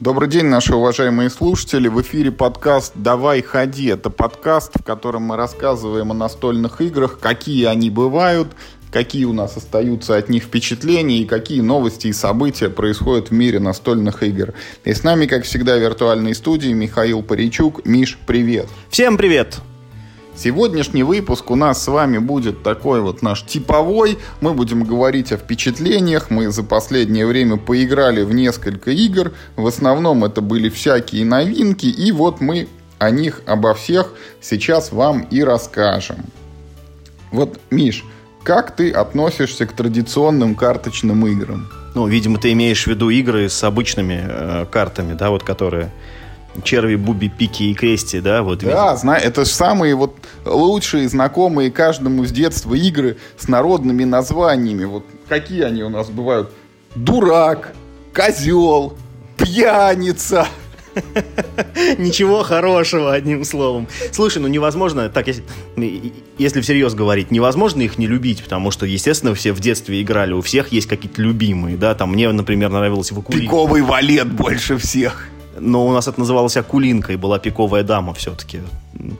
Добрый день, наши уважаемые слушатели. В эфире подкаст «Давай ходи». Это подкаст, в котором мы рассказываем о настольных играх, какие они бывают, какие у нас остаются от них впечатления и какие новости и события происходят в мире настольных игр. И с нами, как всегда, в виртуальной студии Михаил Паричук. Миш, привет! Всем привет! Сегодняшний выпуск у нас с вами будет такой вот наш типовой. Мы будем говорить о впечатлениях. Мы за последнее время поиграли в несколько игр. В основном это были всякие новинки. И вот мы о них, обо всех сейчас вам и расскажем. Вот, Миш, как ты относишься к традиционным карточным играм? Ну, видимо, ты имеешь в виду игры с обычными э, картами, да, вот которые черви, буби, пики и крести, да? Вот, да, знаю, это же самые вот лучшие, знакомые каждому с детства игры с народными названиями. Вот какие они у нас бывают? Дурак, козел, пьяница. Ничего хорошего, одним словом. Слушай, ну невозможно, так если, если всерьез говорить, невозможно их не любить, потому что, естественно, все в детстве играли, у всех есть какие-то любимые, да, там мне, например, нравилось Вакулин. Пиковый валет больше всех но у нас это называлось Акулинка, и была пиковая дама все-таки.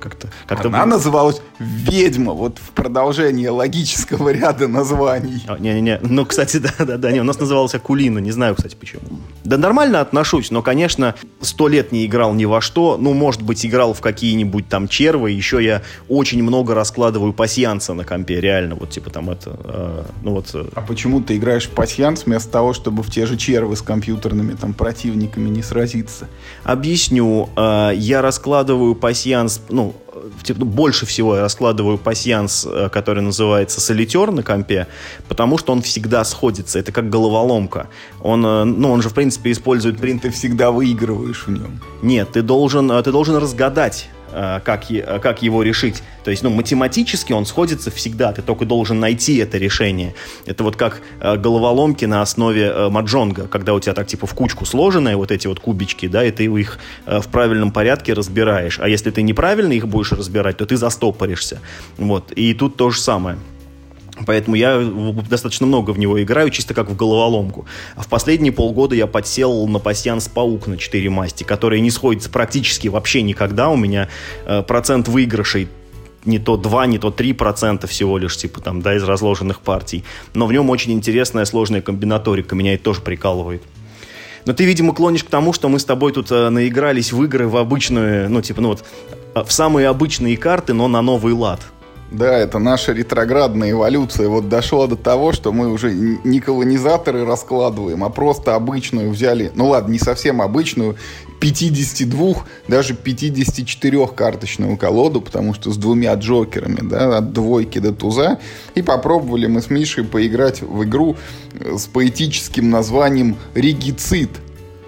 Как-то, как Она было... называлась «Ведьма», вот в продолжение логического ряда названий. А, не-не-не, ну, кстати, да-да-да, не, у нас называлась Акулина, не знаю, кстати, почему. Да нормально отношусь, но, конечно, сто лет не играл ни во что, ну, может быть, играл в какие-нибудь там червы, еще я очень много раскладываю пасьянца на компе, реально, вот, типа, там это, э, ну, вот... Э. А почему ты играешь в пасьянс вместо того, чтобы в те же червы с компьютерными там противниками не сразиться? Объясню. Э, я раскладываю пасьянс, ну, типа, больше всего я раскладываю пасьянс, э, который называется солитер на компе, потому что он всегда сходится. Это как головоломка. Он, э, ну, он же, в принципе, использует... Ты всегда выигрываешь в нем. Нет, ты должен, ты должен разгадать Э, как, как его решить. То есть, ну, математически он сходится всегда, ты только должен найти это решение. Это вот как э, головоломки на основе э, маджонга, когда у тебя так типа в кучку сложенные вот эти вот кубички, да, и ты их в правильном порядке разбираешь. А если ты неправильно их будешь разбирать, то ты застопоришься. Вот. И тут то же самое. Поэтому я достаточно много в него играю, чисто как в головоломку. А в последние полгода я подсел на пассианс паук на 4 масти, который не сходится практически вообще никогда. У меня э, процент выигрышей не то 2, не то 3 процента всего лишь, типа там, да, из разложенных партий. Но в нем очень интересная сложная комбинаторика, меня это тоже прикалывает. Но ты, видимо, клонишь к тому, что мы с тобой тут э, наигрались в игры в обычную, ну, типа, ну вот, э, в самые обычные карты, но на новый лад. Да, это наша ретроградная эволюция. Вот дошла до того, что мы уже не колонизаторы раскладываем, а просто обычную взяли, ну ладно, не совсем обычную, 52, даже 54 карточную колоду, потому что с двумя джокерами, да, от двойки до туза. И попробовали мы с Мишей поиграть в игру с поэтическим названием «Регицид».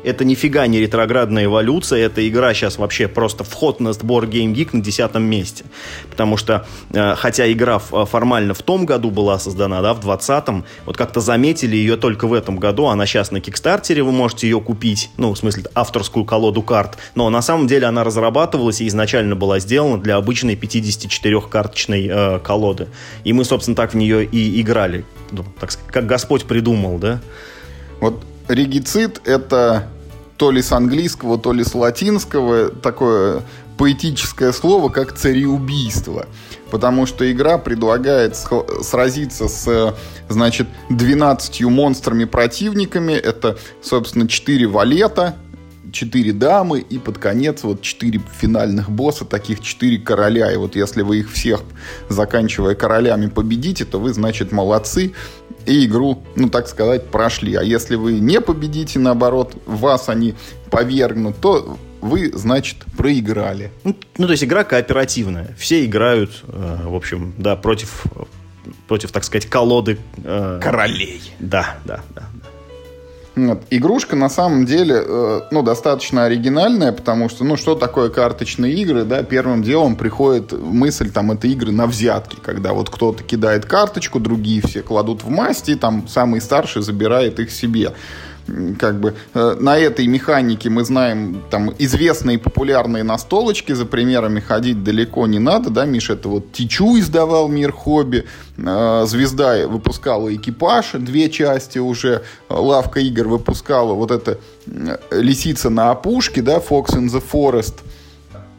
Это нифига не ретроградная эволюция, эта игра сейчас вообще просто вход на сбор Game Geek на десятом месте. Потому что, э, хотя игра э, формально в том году была создана, да, в 20-м, вот как-то заметили ее только в этом году, она сейчас на Кикстартере, вы можете ее купить, ну, в смысле, авторскую колоду карт, но на самом деле она разрабатывалась и изначально была сделана для обычной 54-карточной э, колоды. И мы, собственно, так в нее и играли, ну, так сказать, как Господь придумал, да. Вот регицид — это то ли с английского, то ли с латинского такое поэтическое слово, как цареубийство. Потому что игра предлагает сразиться с, значит, 12 монстрами-противниками. Это, собственно, 4 валета, 4 дамы и под конец вот 4 финальных босса, таких 4 короля. И вот если вы их всех, заканчивая королями, победите, то вы, значит, молодцы и игру, ну, так сказать, прошли. А если вы не победите, наоборот, вас они повергнут, то вы, значит, проиграли. Ну, ну то есть игра кооперативная. Все играют, э, в общем, да, против, против, так сказать, колоды... Э, Королей. Да, да, да. Вот. Игрушка на самом деле э, ну, достаточно оригинальная, потому что, ну, что такое карточные игры, да, первым делом приходит мысль, там, это игры на взятки, когда вот кто-то кидает карточку, другие все кладут в масти, там, самый старший забирает их себе. Как бы э, на этой механике мы знаем там известные популярные настолочки, за примерами ходить далеко не надо, да, Миша, это вот Тичу издавал «Мир хобби», э, «Звезда» выпускала «Экипаж», две части уже, «Лавка игр» выпускала вот это «Лисица на опушке», да, «Fox in the Forest»,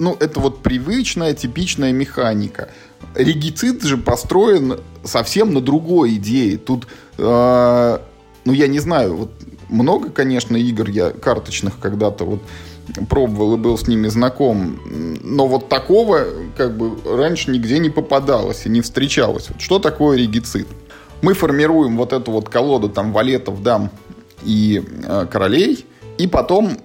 ну, это вот привычная, типичная механика. Регицид же построен совсем на другой идее. Тут, э, ну, я не знаю, вот много, конечно, игр я карточных когда-то вот пробовал и был с ними знаком, но вот такого как бы раньше нигде не попадалось и не встречалось. Вот что такое регицид? Мы формируем вот эту вот колоду там валетов, дам и э, королей, и потом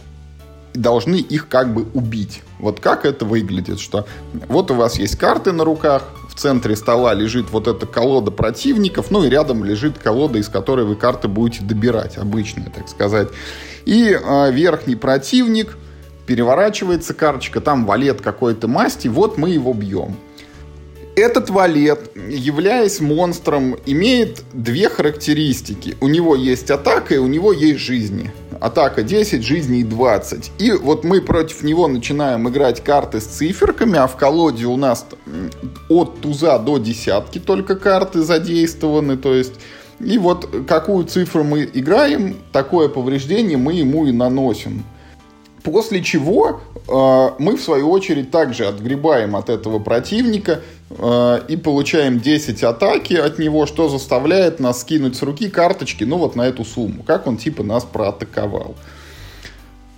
должны их как бы убить. Вот как это выглядит, что вот у вас есть карты на руках, центре стола лежит вот эта колода противников, ну и рядом лежит колода, из которой вы карты будете добирать, обычная, так сказать. И э, верхний противник, переворачивается карточка, там валет какой-то масти, вот мы его бьем. Этот валет, являясь монстром, имеет две характеристики. У него есть атака и у него есть жизни. Атака 10, жизней 20. И вот мы против него начинаем играть карты с циферками, а в колоде у нас от туза до десятки только карты задействованы. То есть и вот какую цифру мы играем, такое повреждение мы ему и наносим. После чего э, мы, в свою очередь, также отгребаем от этого противника э, и получаем 10 атаки от него, что заставляет нас скинуть с руки карточки, ну вот на эту сумму, как он типа нас проатаковал.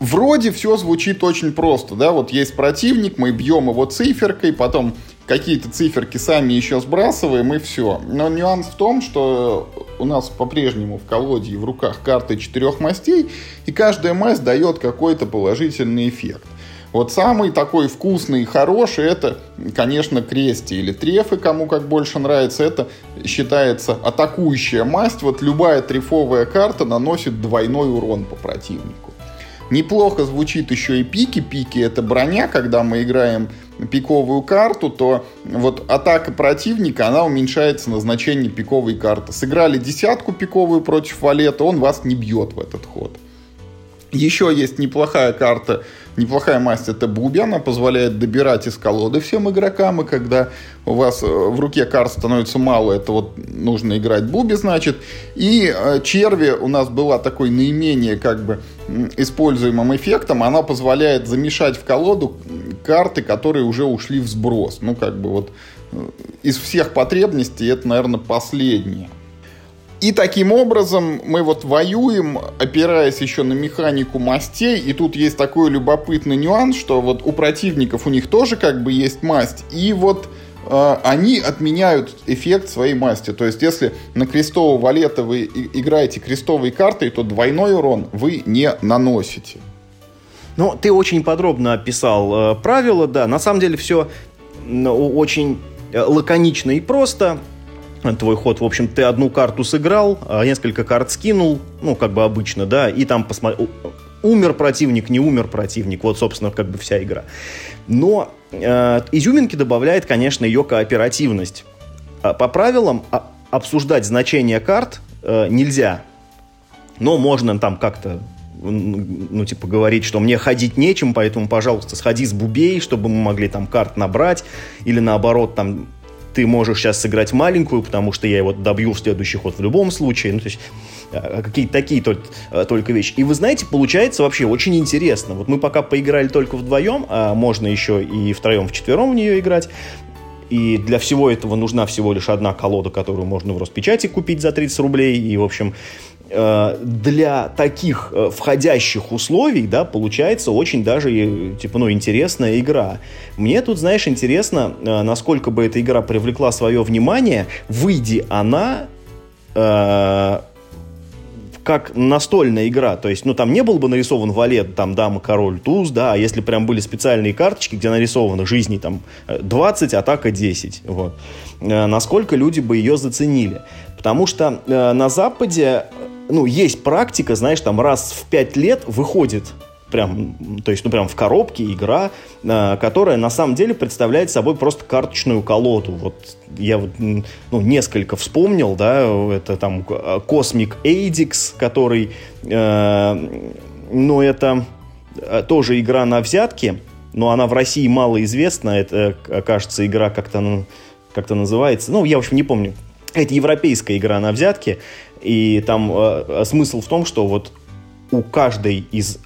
Вроде все звучит очень просто, да, вот есть противник, мы бьем его циферкой, потом какие-то циферки сами еще сбрасываем и все. Но нюанс в том, что у нас по-прежнему в колоде и в руках карты четырех мастей, и каждая масть дает какой-то положительный эффект. Вот самый такой вкусный и хороший это, конечно, крести или трефы, кому как больше нравится. Это считается атакующая масть. Вот любая трефовая карта наносит двойной урон по противнику. Неплохо звучит еще и пики. Пики это броня, когда мы играем пиковую карту, то вот атака противника, она уменьшается на значение пиковой карты. Сыграли десятку пиковую против валета, он вас не бьет в этот ход. Еще есть неплохая карта Неплохая масть это бубя, она позволяет добирать из колоды всем игрокам, и когда у вас э, в руке карт становится мало, это вот нужно играть буби, значит. И э, черви у нас была такой наименее как бы используемым эффектом, она позволяет замешать в колоду карты, которые уже ушли в сброс. Ну, как бы вот э, из всех потребностей это, наверное, последнее. И таким образом мы вот воюем, опираясь еще на механику мастей. И тут есть такой любопытный нюанс, что вот у противников у них тоже как бы есть масть. И вот э, они отменяют эффект своей масти. То есть если на крестового валета вы играете крестовой картой, то двойной урон вы не наносите. Ну, ты очень подробно описал э, правила, да. На самом деле все очень э, лаконично и просто твой ход, в общем, ты одну карту сыграл, а несколько карт скинул, ну, как бы обычно, да, и там посмотри, умер противник, не умер противник, вот, собственно, как бы вся игра. Но э, изюминки добавляет, конечно, ее кооперативность. А по правилам а, обсуждать значение карт э, нельзя, но можно там как-то ну, типа, говорить, что мне ходить нечем, поэтому, пожалуйста, сходи с бубей, чтобы мы могли там карт набрать, или наоборот, там, ты можешь сейчас сыграть маленькую, потому что я его добью в следующий ход в любом случае. Ну, то есть а, а какие-то такие только, а, только вещи. И вы знаете, получается вообще очень интересно. Вот мы пока поиграли только вдвоем, а можно еще и втроем, вчетвером в нее играть. И для всего этого нужна всего лишь одна колода, которую можно в Роспечати купить за 30 рублей. И, в общем, для таких э, входящих условий, да, получается очень даже, типа, ну, интересная игра. Мне тут, знаешь, интересно, э, насколько бы эта игра привлекла свое внимание, выйди она э, как настольная игра, то есть, ну, там не был бы нарисован валет, там, дама, король, туз, да, а если прям были специальные карточки, где нарисовано жизни, там, 20, атака 10, вот, насколько люди бы ее заценили. Потому что э, на Западе ну, есть практика, знаешь, там раз в пять лет выходит прям, то есть, ну, прям в коробке игра, э, которая на самом деле представляет собой просто карточную колоду. Вот я вот, ну, несколько вспомнил, да, это там Cosmic Adix, который, э, ну, это э, тоже игра на взятки, но она в России мало известна, это, кажется, игра как-то, как-то называется, ну, я, в общем, не помню. Это европейская игра на взятки, и там э, смысл в том, что вот у каждой из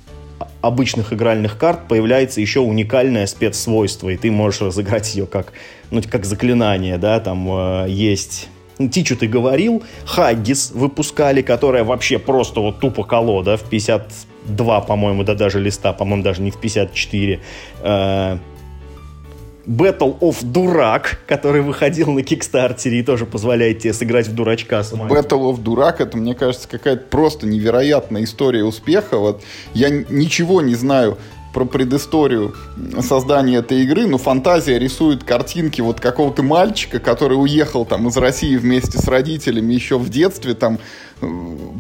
обычных игральных карт появляется еще уникальное спецсвойство, и ты можешь разыграть ее как, ну, как заклинание, да, там э, есть... Ну, Тичу ты говорил, Хаггис выпускали, которая вообще просто вот тупо колода в 52, по-моему, да даже листа, по-моему, даже не в 54. Э, Battle of Дурак, который выходил на Кикстартере и тоже позволяет тебе сыграть в дурачка самому. Battle of Дурак, это, мне кажется, какая-то просто невероятная история успеха. Вот я ничего не знаю про предысторию создания этой игры, но фантазия рисует картинки вот какого-то мальчика, который уехал там из России вместе с родителями еще в детстве, там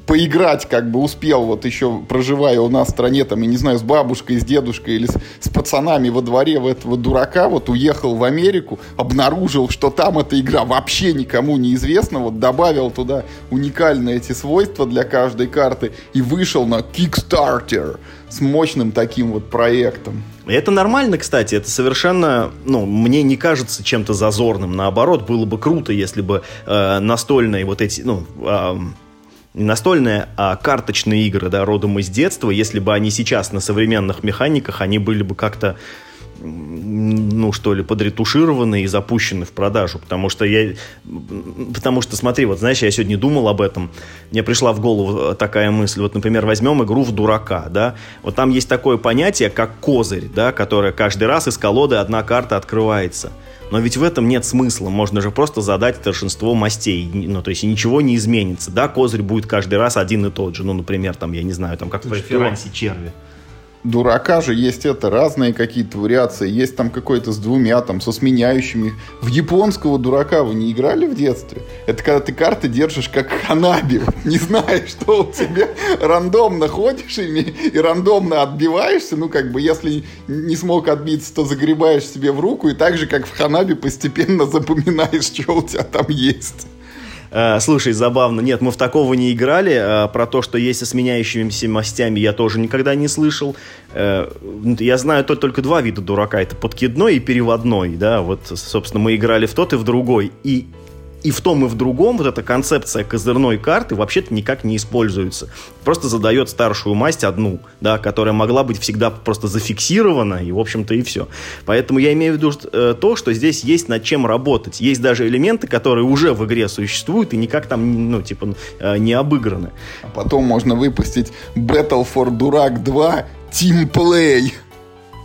поиграть как бы успел, вот еще проживая у нас в стране, там, я не знаю, с бабушкой, с дедушкой или с, с пацанами во дворе в этого дурака, вот уехал в Америку, обнаружил, что там эта игра вообще никому не известна, вот добавил туда уникальные эти свойства для каждой карты и вышел на Kickstarter с мощным таким вот проектом. Это нормально, кстати, это совершенно, ну, мне не кажется чем-то зазорным. Наоборот, было бы круто, если бы э, настольные вот эти, ну, э, настольные, а карточные игры, да, родом из детства, если бы они сейчас на современных механиках, они были бы как-то ну, что ли, подретушированы и запущены в продажу, потому что я, потому что, смотри, вот, знаешь, я сегодня думал об этом, мне пришла в голову такая мысль, вот, например, возьмем игру в дурака, да, вот там есть такое понятие, как козырь, да, которое каждый раз из колоды одна карта открывается, но ведь в этом нет смысла. Можно же просто задать старшинство мастей. Ну, то есть ничего не изменится. Да, козырь будет каждый раз один и тот же. Ну, например, там, я не знаю, там как в преферансе черви дурака же есть это, разные какие-то вариации. Есть там какой-то с двумя, там, со сменяющими. В японского дурака вы не играли в детстве? Это когда ты карты держишь как ханаби. Не знаешь, что у тебя рандомно ходишь ими и рандомно отбиваешься. Ну, как бы, если не смог отбиться, то загребаешь себе в руку и так же, как в ханаби, постепенно запоминаешь, что у тебя там есть. Э, слушай, забавно. Нет, мы в такого не играли. Э, про то, что есть со сменяющимися мастями, я тоже никогда не слышал. Э, я знаю только два вида дурака. Это подкидной и переводной. Да? Вот, собственно, мы играли в тот и в другой. И и в том, и в другом вот эта концепция козырной карты вообще-то никак не используется. Просто задает старшую масть одну, да, которая могла быть всегда просто зафиксирована, и, в общем-то, и все. Поэтому я имею в виду э, то, что здесь есть над чем работать. Есть даже элементы, которые уже в игре существуют и никак там, ну, типа, э, не обыграны. А потом можно выпустить Battle for Дурак 2 Team Play.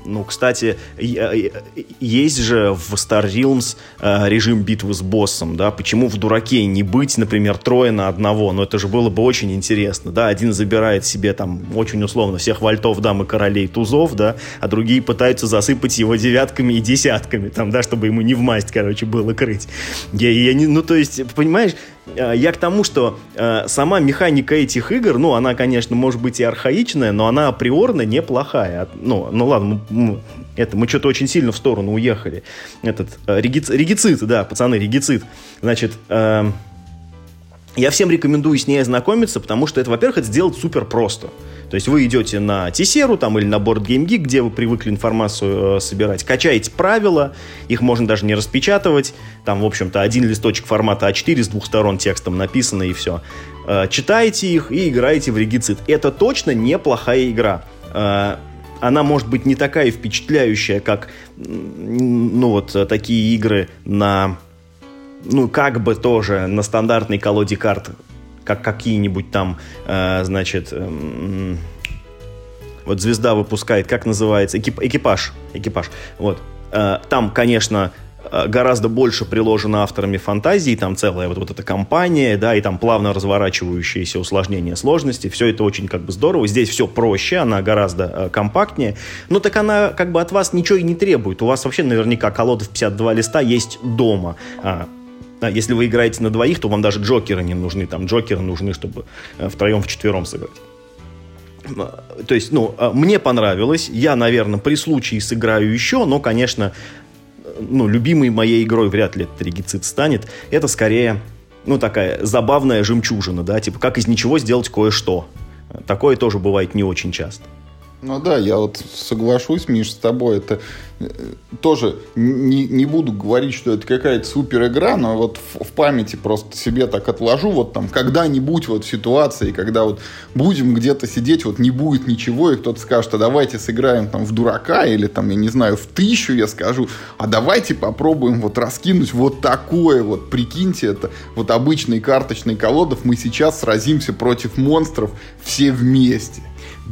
Ну, кстати, есть же в Star Realms э, режим битвы с боссом, да, почему в Дураке не быть, например, трое на одного, но это же было бы очень интересно, да, один забирает себе там очень условно всех вальтов, дам и королей, тузов, да, а другие пытаются засыпать его девятками и десятками, там, да, чтобы ему не в масть, короче, было крыть. Я, я не, ну, то есть, понимаешь, Э, я к тому, что э, сама механика этих игр, ну, она, конечно, может быть и архаичная, но она априорно неплохая. Ну, ну ладно, мы, это, мы что-то очень сильно в сторону уехали. Этот, э, регицид, регицид, да, пацаны, регицид. Значит, э, я всем рекомендую с ней ознакомиться, потому что это, во-первых, это сделать супер просто. То есть вы идете на Тесеру там, или на Board Game Geek, где вы привыкли информацию э, собирать, качаете правила, их можно даже не распечатывать, там, в общем-то, один листочек формата А4 с двух сторон текстом написано и все. Э, читаете их и играете в регицид. Это точно неплохая игра. Э, она может быть не такая впечатляющая, как ну вот такие игры на ну как бы тоже на стандартной колоде карт как какие-нибудь там, э, значит, э, вот звезда выпускает, как называется, Экип, экипаж, экипаж, вот. Э, там, конечно, э, гораздо больше приложено авторами фантазии, там целая вот, вот эта компания, да, и там плавно разворачивающиеся усложнения сложности, все это очень как бы здорово, здесь все проще, она гораздо э, компактнее, но так она как бы от вас ничего и не требует, у вас вообще наверняка колода в 52 листа есть дома, а, а если вы играете на двоих, то вам даже джокеры не нужны. Там джокеры нужны, чтобы э, втроем, вчетвером сыграть. то есть, ну, мне понравилось, я, наверное, при случае сыграю еще, но, конечно, ну, любимой моей игрой вряд ли этот регицид станет. Это скорее, ну, такая забавная жемчужина, да, типа, как из ничего сделать кое-что. Такое тоже бывает не очень часто. Ну да, я вот соглашусь, Миш, с тобой. Это э, тоже не, не буду говорить, что это какая-то супер игра, но вот в, в памяти просто себе так отложу, вот там когда-нибудь вот в ситуации, когда вот будем где-то сидеть, вот не будет ничего, и кто-то скажет, а давайте сыграем там в дурака или там, я не знаю, в тысячу, я скажу, а давайте попробуем вот раскинуть вот такое вот, прикиньте, это вот обычный карточный колодов, мы сейчас сразимся против монстров все вместе.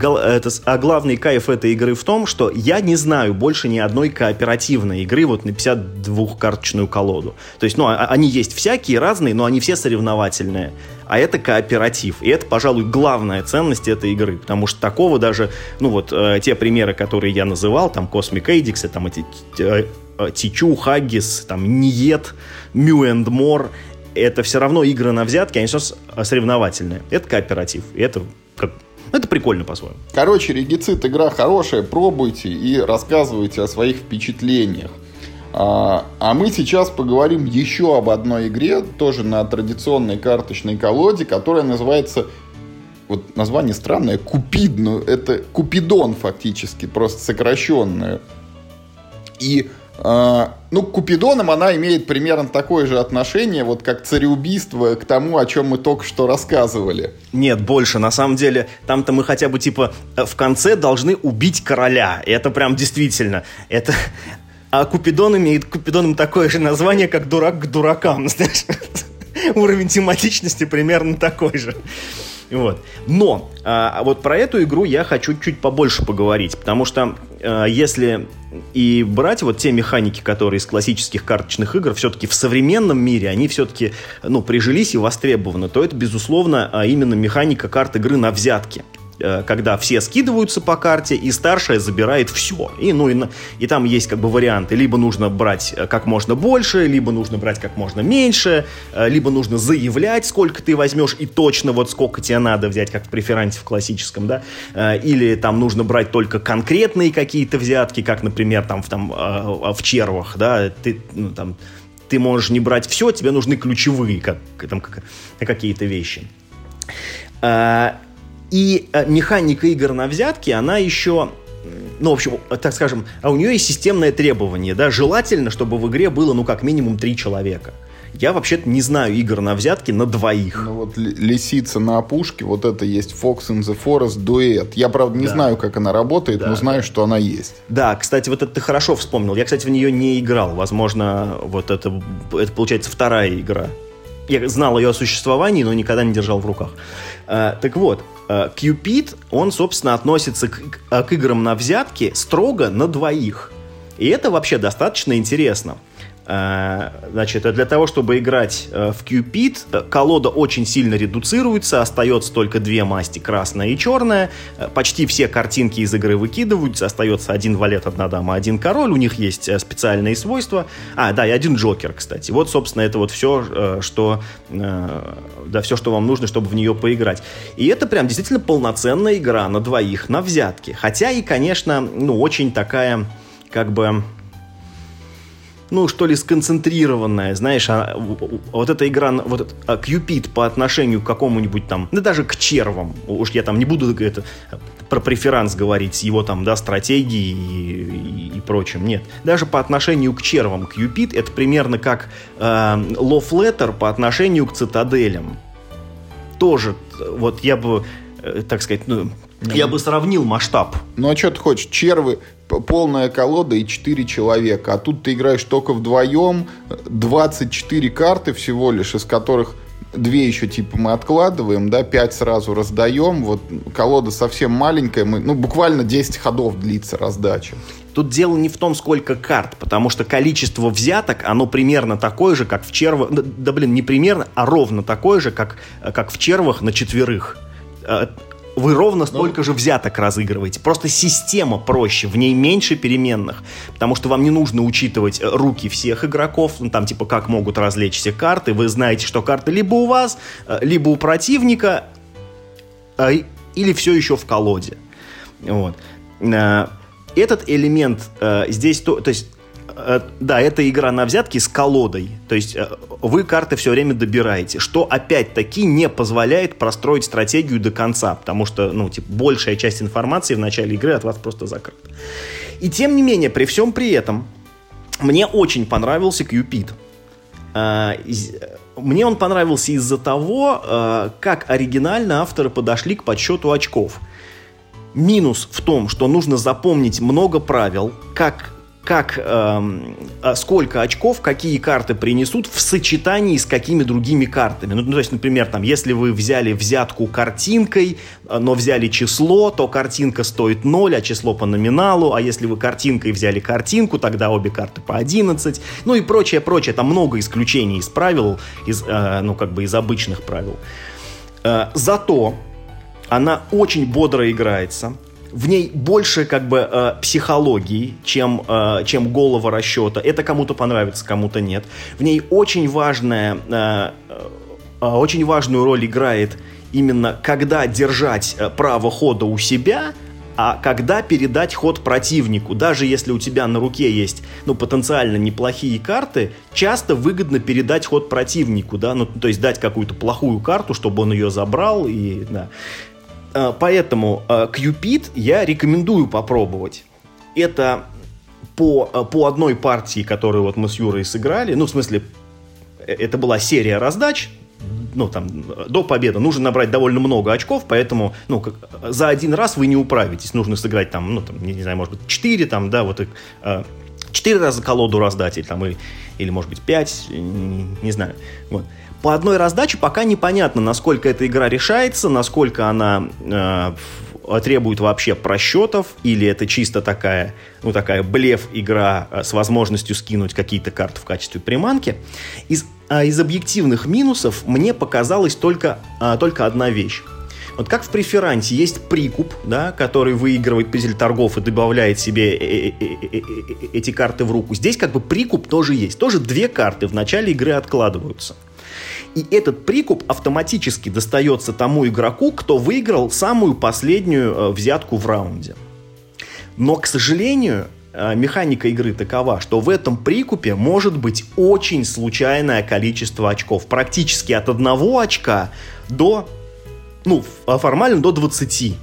Это, а главный кайф этой игры в том, что я не знаю больше ни одной кооперативной игры вот на 52-карточную колоду. То есть, ну, а, они есть всякие, разные, но они все соревновательные. А это кооператив. И это, пожалуй, главная ценность этой игры. Потому что такого даже, ну вот, э, те примеры, которые я называл, там, Cosmic Adix, там эти э, э, Тичу, Хаггис, там, Ниет, Мю and More, это все равно игры на взятки, они все соревновательные. Это кооператив. И это как это прикольно по-своему. Короче, регицит игра хорошая, пробуйте и рассказывайте о своих впечатлениях. А, а мы сейчас поговорим еще об одной игре, тоже на традиционной карточной колоде, которая называется вот название странное, Купид, но это Купидон фактически, просто сокращенное. И ну, к Купидонам она имеет примерно такое же отношение, вот как цареубийство к тому, о чем мы только что рассказывали. Нет, больше. На самом деле, там-то мы хотя бы, типа, в конце должны убить короля. И это прям действительно. Это... А Купидон имеет Купидоном такое же название, как дурак к дуракам, знаешь? Уровень тематичности примерно такой же. Вот. Но а, вот про эту игру я хочу чуть побольше поговорить, потому что а, если и брать вот те механики, которые из классических карточных игр все-таки в современном мире, они все-таки ну, прижились и востребованы, то это, безусловно, а именно механика карт игры на взятки. Э, когда все скидываются по карте, и старшая забирает все. И, ну, и, и там есть как бы варианты. Либо нужно брать э, как можно больше, либо нужно брать как можно меньше, э, либо нужно заявлять, сколько ты возьмешь, и точно вот сколько тебе надо взять, как в преферансе в классическом, да. Или там нужно брать только конкретные какие-то взятки, как, например, там в, там, в червах, да, ты, ну, там, ты можешь не брать все, тебе нужны ключевые как, там, как, какие-то вещи. И э, механика игр на взятки, она еще ну, в общем, так скажем, а у нее есть системное требование, да, желательно, чтобы в игре было, ну, как минимум три человека. Я вообще-то не знаю игр на взятки на двоих. Ну вот лисица на опушке, вот это есть Fox in the Forest дуэт. Я, правда, не да. знаю, как она работает, да. но знаю, что она есть. Да, кстати, вот это ты хорошо вспомнил. Я, кстати, в нее не играл. Возможно, вот это, это получается вторая игра. Я знал ее о существовании, но никогда не держал в руках. А, так вот, Cupid, э, он, собственно, относится к, к играм на взятки строго на двоих. И это вообще достаточно интересно. Э, значит, для того, чтобы играть э, в Cupid, э, колода очень сильно редуцируется, остается только две масти, красная и черная. Почти все картинки из игры выкидываются, остается один валет, одна дама, один король. У них есть специальные свойства. А, да, и один джокер, кстати. Вот, собственно, это вот все, что, да, все, что вам нужно, чтобы в нее поиграть. И это прям действительно полноценная игра на двоих, на взятки. Хотя и, конечно, ну, очень такая, как бы ну, что ли, сконцентрированная, знаешь, а, вот эта игра, вот а, Cupid по отношению к какому-нибудь там, да даже к червам, уж я там не буду это, про преферанс говорить его там, да, стратегией и, и, и прочим, нет. Даже по отношению к червам Cupid это примерно как э, Love Letter по отношению к цитаделям. Тоже, вот я бы, э, так сказать, ну, я бы сравнил масштаб. Ну а что ты хочешь? Червы, полная колода и 4 человека. А тут ты играешь только вдвоем. 24 карты всего лишь, из которых две еще типа мы откладываем, да, 5 сразу раздаем. Вот колода совсем маленькая. Мы, ну, буквально 10 ходов длится раздача. Тут дело не в том, сколько карт, потому что количество взяток, оно примерно такое же, как в червах. Да, да блин, не примерно, а ровно такое же, как, как в червах на четверых э, вы ровно ну. столько ну, же взяток разыгрываете. Просто система проще, в ней меньше переменных. Потому что вам не нужно учитывать э, руки всех игроков, ну, там типа как могут развлечь все карты. Вы знаете, что карты либо у вас, э, либо у противника. Э, или все еще в колоде. Вот. Этот элемент здесь, то, то есть да, это игра на взятки с колодой. То есть э, вы карты все время добираете, что опять-таки не позволяет простроить стратегию до конца, потому что, ну, типа, большая часть информации в начале игры от вас просто закрыта. И тем не менее, при всем при этом, мне очень понравился Кьюпид. Э, мне он понравился из-за того, как оригинально авторы подошли к подсчету очков. Минус в том, что нужно запомнить много правил, как как, эм, а сколько очков какие карты принесут в сочетании с какими другими картами. Ну, то есть, например, там, если вы взяли взятку картинкой, э, но взяли число, то картинка стоит 0, а число по номиналу, а если вы картинкой взяли картинку, тогда обе карты по 11, ну и прочее, прочее. Там много исключений из правил, из, э, ну, как бы из обычных правил. Э, зато она очень бодро играется в ней больше как бы э, психологии, чем, э, чем голого расчета. Это кому-то понравится, кому-то нет. В ней очень важная, э, э, очень важную роль играет именно когда держать э, право хода у себя, а когда передать ход противнику. Даже если у тебя на руке есть, ну, потенциально неплохие карты, часто выгодно передать ход противнику, да, ну, то есть дать какую-то плохую карту, чтобы он ее забрал, и, да. Э, поэтому Cupid э, я рекомендую попробовать. Это по, э, по одной партии, которую вот мы с Юрой сыграли, ну, в смысле, это была серия раздач, ну, там, до победы нужно набрать довольно много очков, поэтому, ну, как, за один раз вы не управитесь. Нужно сыграть там, ну, там, не, не знаю, может быть, 4, там, да, вот, э, 4 раза колоду раздать, или там, или, или может быть, 5, не, не знаю. Вот. По одной раздаче пока непонятно, насколько эта игра решается, насколько она э, требует вообще просчетов, или это чисто такая, ну, такая блеф-игра э, с возможностью скинуть какие-то карты в качестве приманки. Из, а из объективных минусов мне показалась только, а, только одна вещь. Вот как в преферансе есть прикуп, да, который выигрывает пазель торгов и добавляет себе э, эти карты в руку. Здесь как бы прикуп тоже есть. Тоже две карты в начале игры откладываются. И этот прикуп автоматически достается тому игроку, кто выиграл самую последнюю э, взятку в раунде. Но, к сожалению, э, механика игры такова, что в этом прикупе может быть очень случайное количество очков. Практически от одного очка до, ну, формально до 20.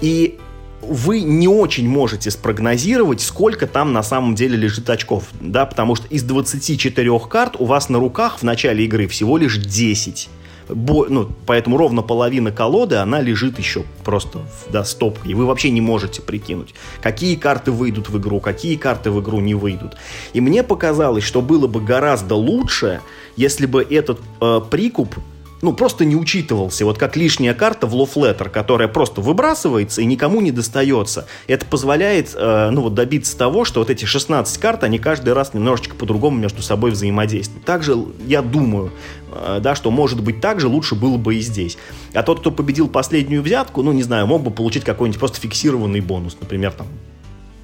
И вы не очень можете спрогнозировать, сколько там на самом деле лежит очков, да, потому что из 24 карт у вас на руках в начале игры всего лишь 10. Бо, ну, поэтому ровно половина колоды, она лежит еще просто да, стопкой. И вы вообще не можете прикинуть, какие карты выйдут в игру, какие карты в игру не выйдут. И мне показалось, что было бы гораздо лучше, если бы этот э, прикуп ну, просто не учитывался. Вот как лишняя карта в лофлеттер, которая просто выбрасывается и никому не достается. Это позволяет, э, ну, вот добиться того, что вот эти 16 карт, они каждый раз немножечко по-другому между собой взаимодействуют. Также, я думаю, э, да, что может быть так же лучше было бы и здесь. А тот, кто победил последнюю взятку, ну, не знаю, мог бы получить какой-нибудь просто фиксированный бонус, например, там,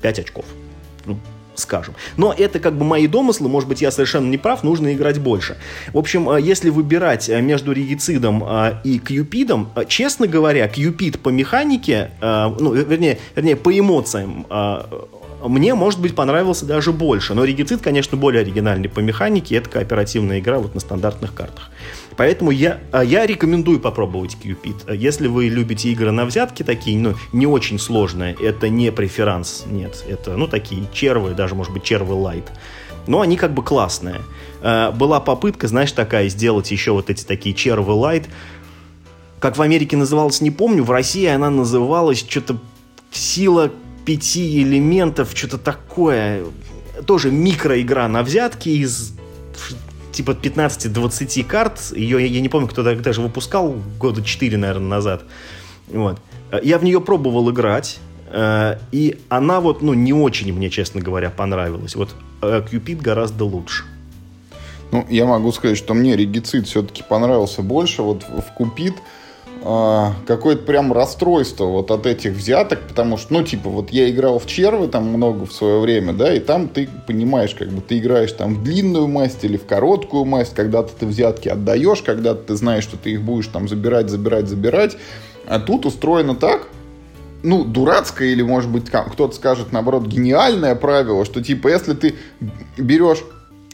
5 очков. Скажем. Но это как бы мои домыслы, может быть, я совершенно не прав, нужно играть больше. В общем, э, если выбирать э, между регицидом э, и кьюпидом, честно говоря, кьюпид по механике, ну, вернее, вернее, по эмоциям, мне, может быть, понравился даже больше. Но регицид, конечно, более оригинальный по механике, это кооперативная игра вот на стандартных картах. Поэтому я, а, я рекомендую попробовать Cupid. Если вы любите игры на взятки такие, ну, не очень сложные, это не преферанс, нет, это, ну, такие червы, даже, может быть, червы лайт. Но они как бы классные. А, была попытка, знаешь, такая, сделать еще вот эти такие червы лайт. Как в Америке называлась, не помню, в России она называлась что-то сила пяти элементов, что-то такое. Тоже микроигра на взятки из типа 15-20 карт. Ее, я, я не помню, кто даже выпускал года 4, наверное, назад. Вот. Я в нее пробовал играть, э, и она вот, ну, не очень мне, честно говоря, понравилась. Вот Cupid гораздо лучше. Ну, я могу сказать, что мне регицид все-таки понравился больше. Вот в Купид а, какое-то прям расстройство вот от этих взяток, потому что, ну, типа, вот я играл в червы там много в свое время, да, и там ты понимаешь, как бы ты играешь там в длинную масть или в короткую масть, когда-то ты взятки отдаешь, когда-то ты знаешь, что ты их будешь там забирать, забирать, забирать, А тут устроено так, ну, дурацкое или, может быть, кто-то скажет, наоборот, гениальное правило, что, типа, если ты берешь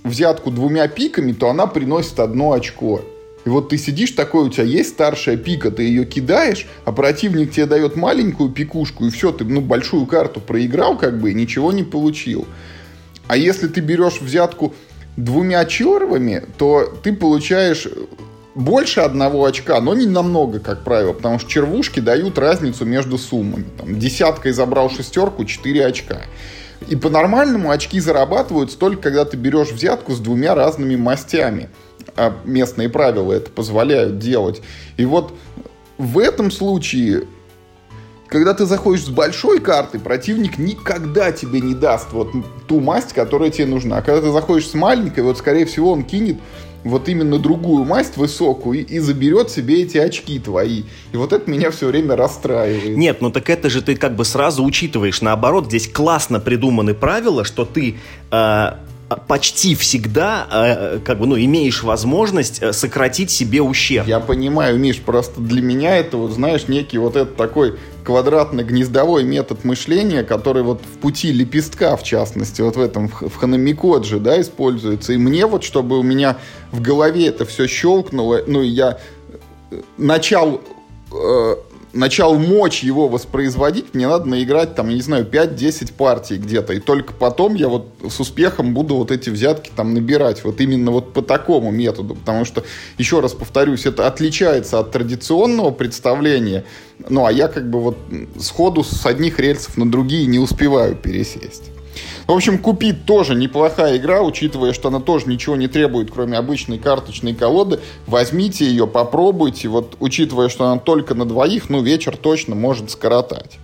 взятку двумя пиками, то она приносит одно очко. И вот ты сидишь такой, у тебя есть старшая пика, ты ее кидаешь, а противник тебе дает маленькую пикушку, и все, ты ну, большую карту проиграл, как бы, и ничего не получил. А если ты берешь взятку двумя червами, то ты получаешь больше одного очка, но не намного, как правило, потому что червушки дают разницу между суммами. Там, десяткой забрал шестерку, 4 очка. И по-нормальному очки зарабатываются только когда ты берешь взятку с двумя разными мастями. А местные правила это позволяют делать. И вот в этом случае, когда ты заходишь с большой карты, противник никогда тебе не даст вот ту масть, которая тебе нужна. А когда ты заходишь с маленькой, вот скорее всего он кинет вот именно другую масть высокую и, и заберет себе эти очки твои. И вот это меня все время расстраивает. Нет, ну так это же ты как бы сразу учитываешь. Наоборот, здесь классно придуманы правила, что ты э, почти всегда э, как бы, ну, имеешь возможность э, сократить себе ущерб. Я понимаю, Миш, просто для меня это, вот, знаешь, некий вот этот такой квадратно-гнездовой метод мышления, который вот в пути лепестка, в частности, вот в этом, в ханамикодже, да, используется. И мне вот, чтобы у меня в голове это все щелкнуло, ну, я э, начал э, начал мочь его воспроизводить, мне надо наиграть, там, я не знаю, 5-10 партий где-то. И только потом я вот с успехом буду вот эти взятки там набирать. Вот именно вот по такому методу. Потому что, еще раз повторюсь, это отличается от традиционного представления. Ну, а я как бы вот сходу с одних рельсов на другие не успеваю пересесть. В общем, купить тоже неплохая игра, учитывая, что она тоже ничего не требует, кроме обычной карточной колоды. Возьмите ее, попробуйте. Вот, учитывая, что она только на двоих, ну, вечер точно может скоротать.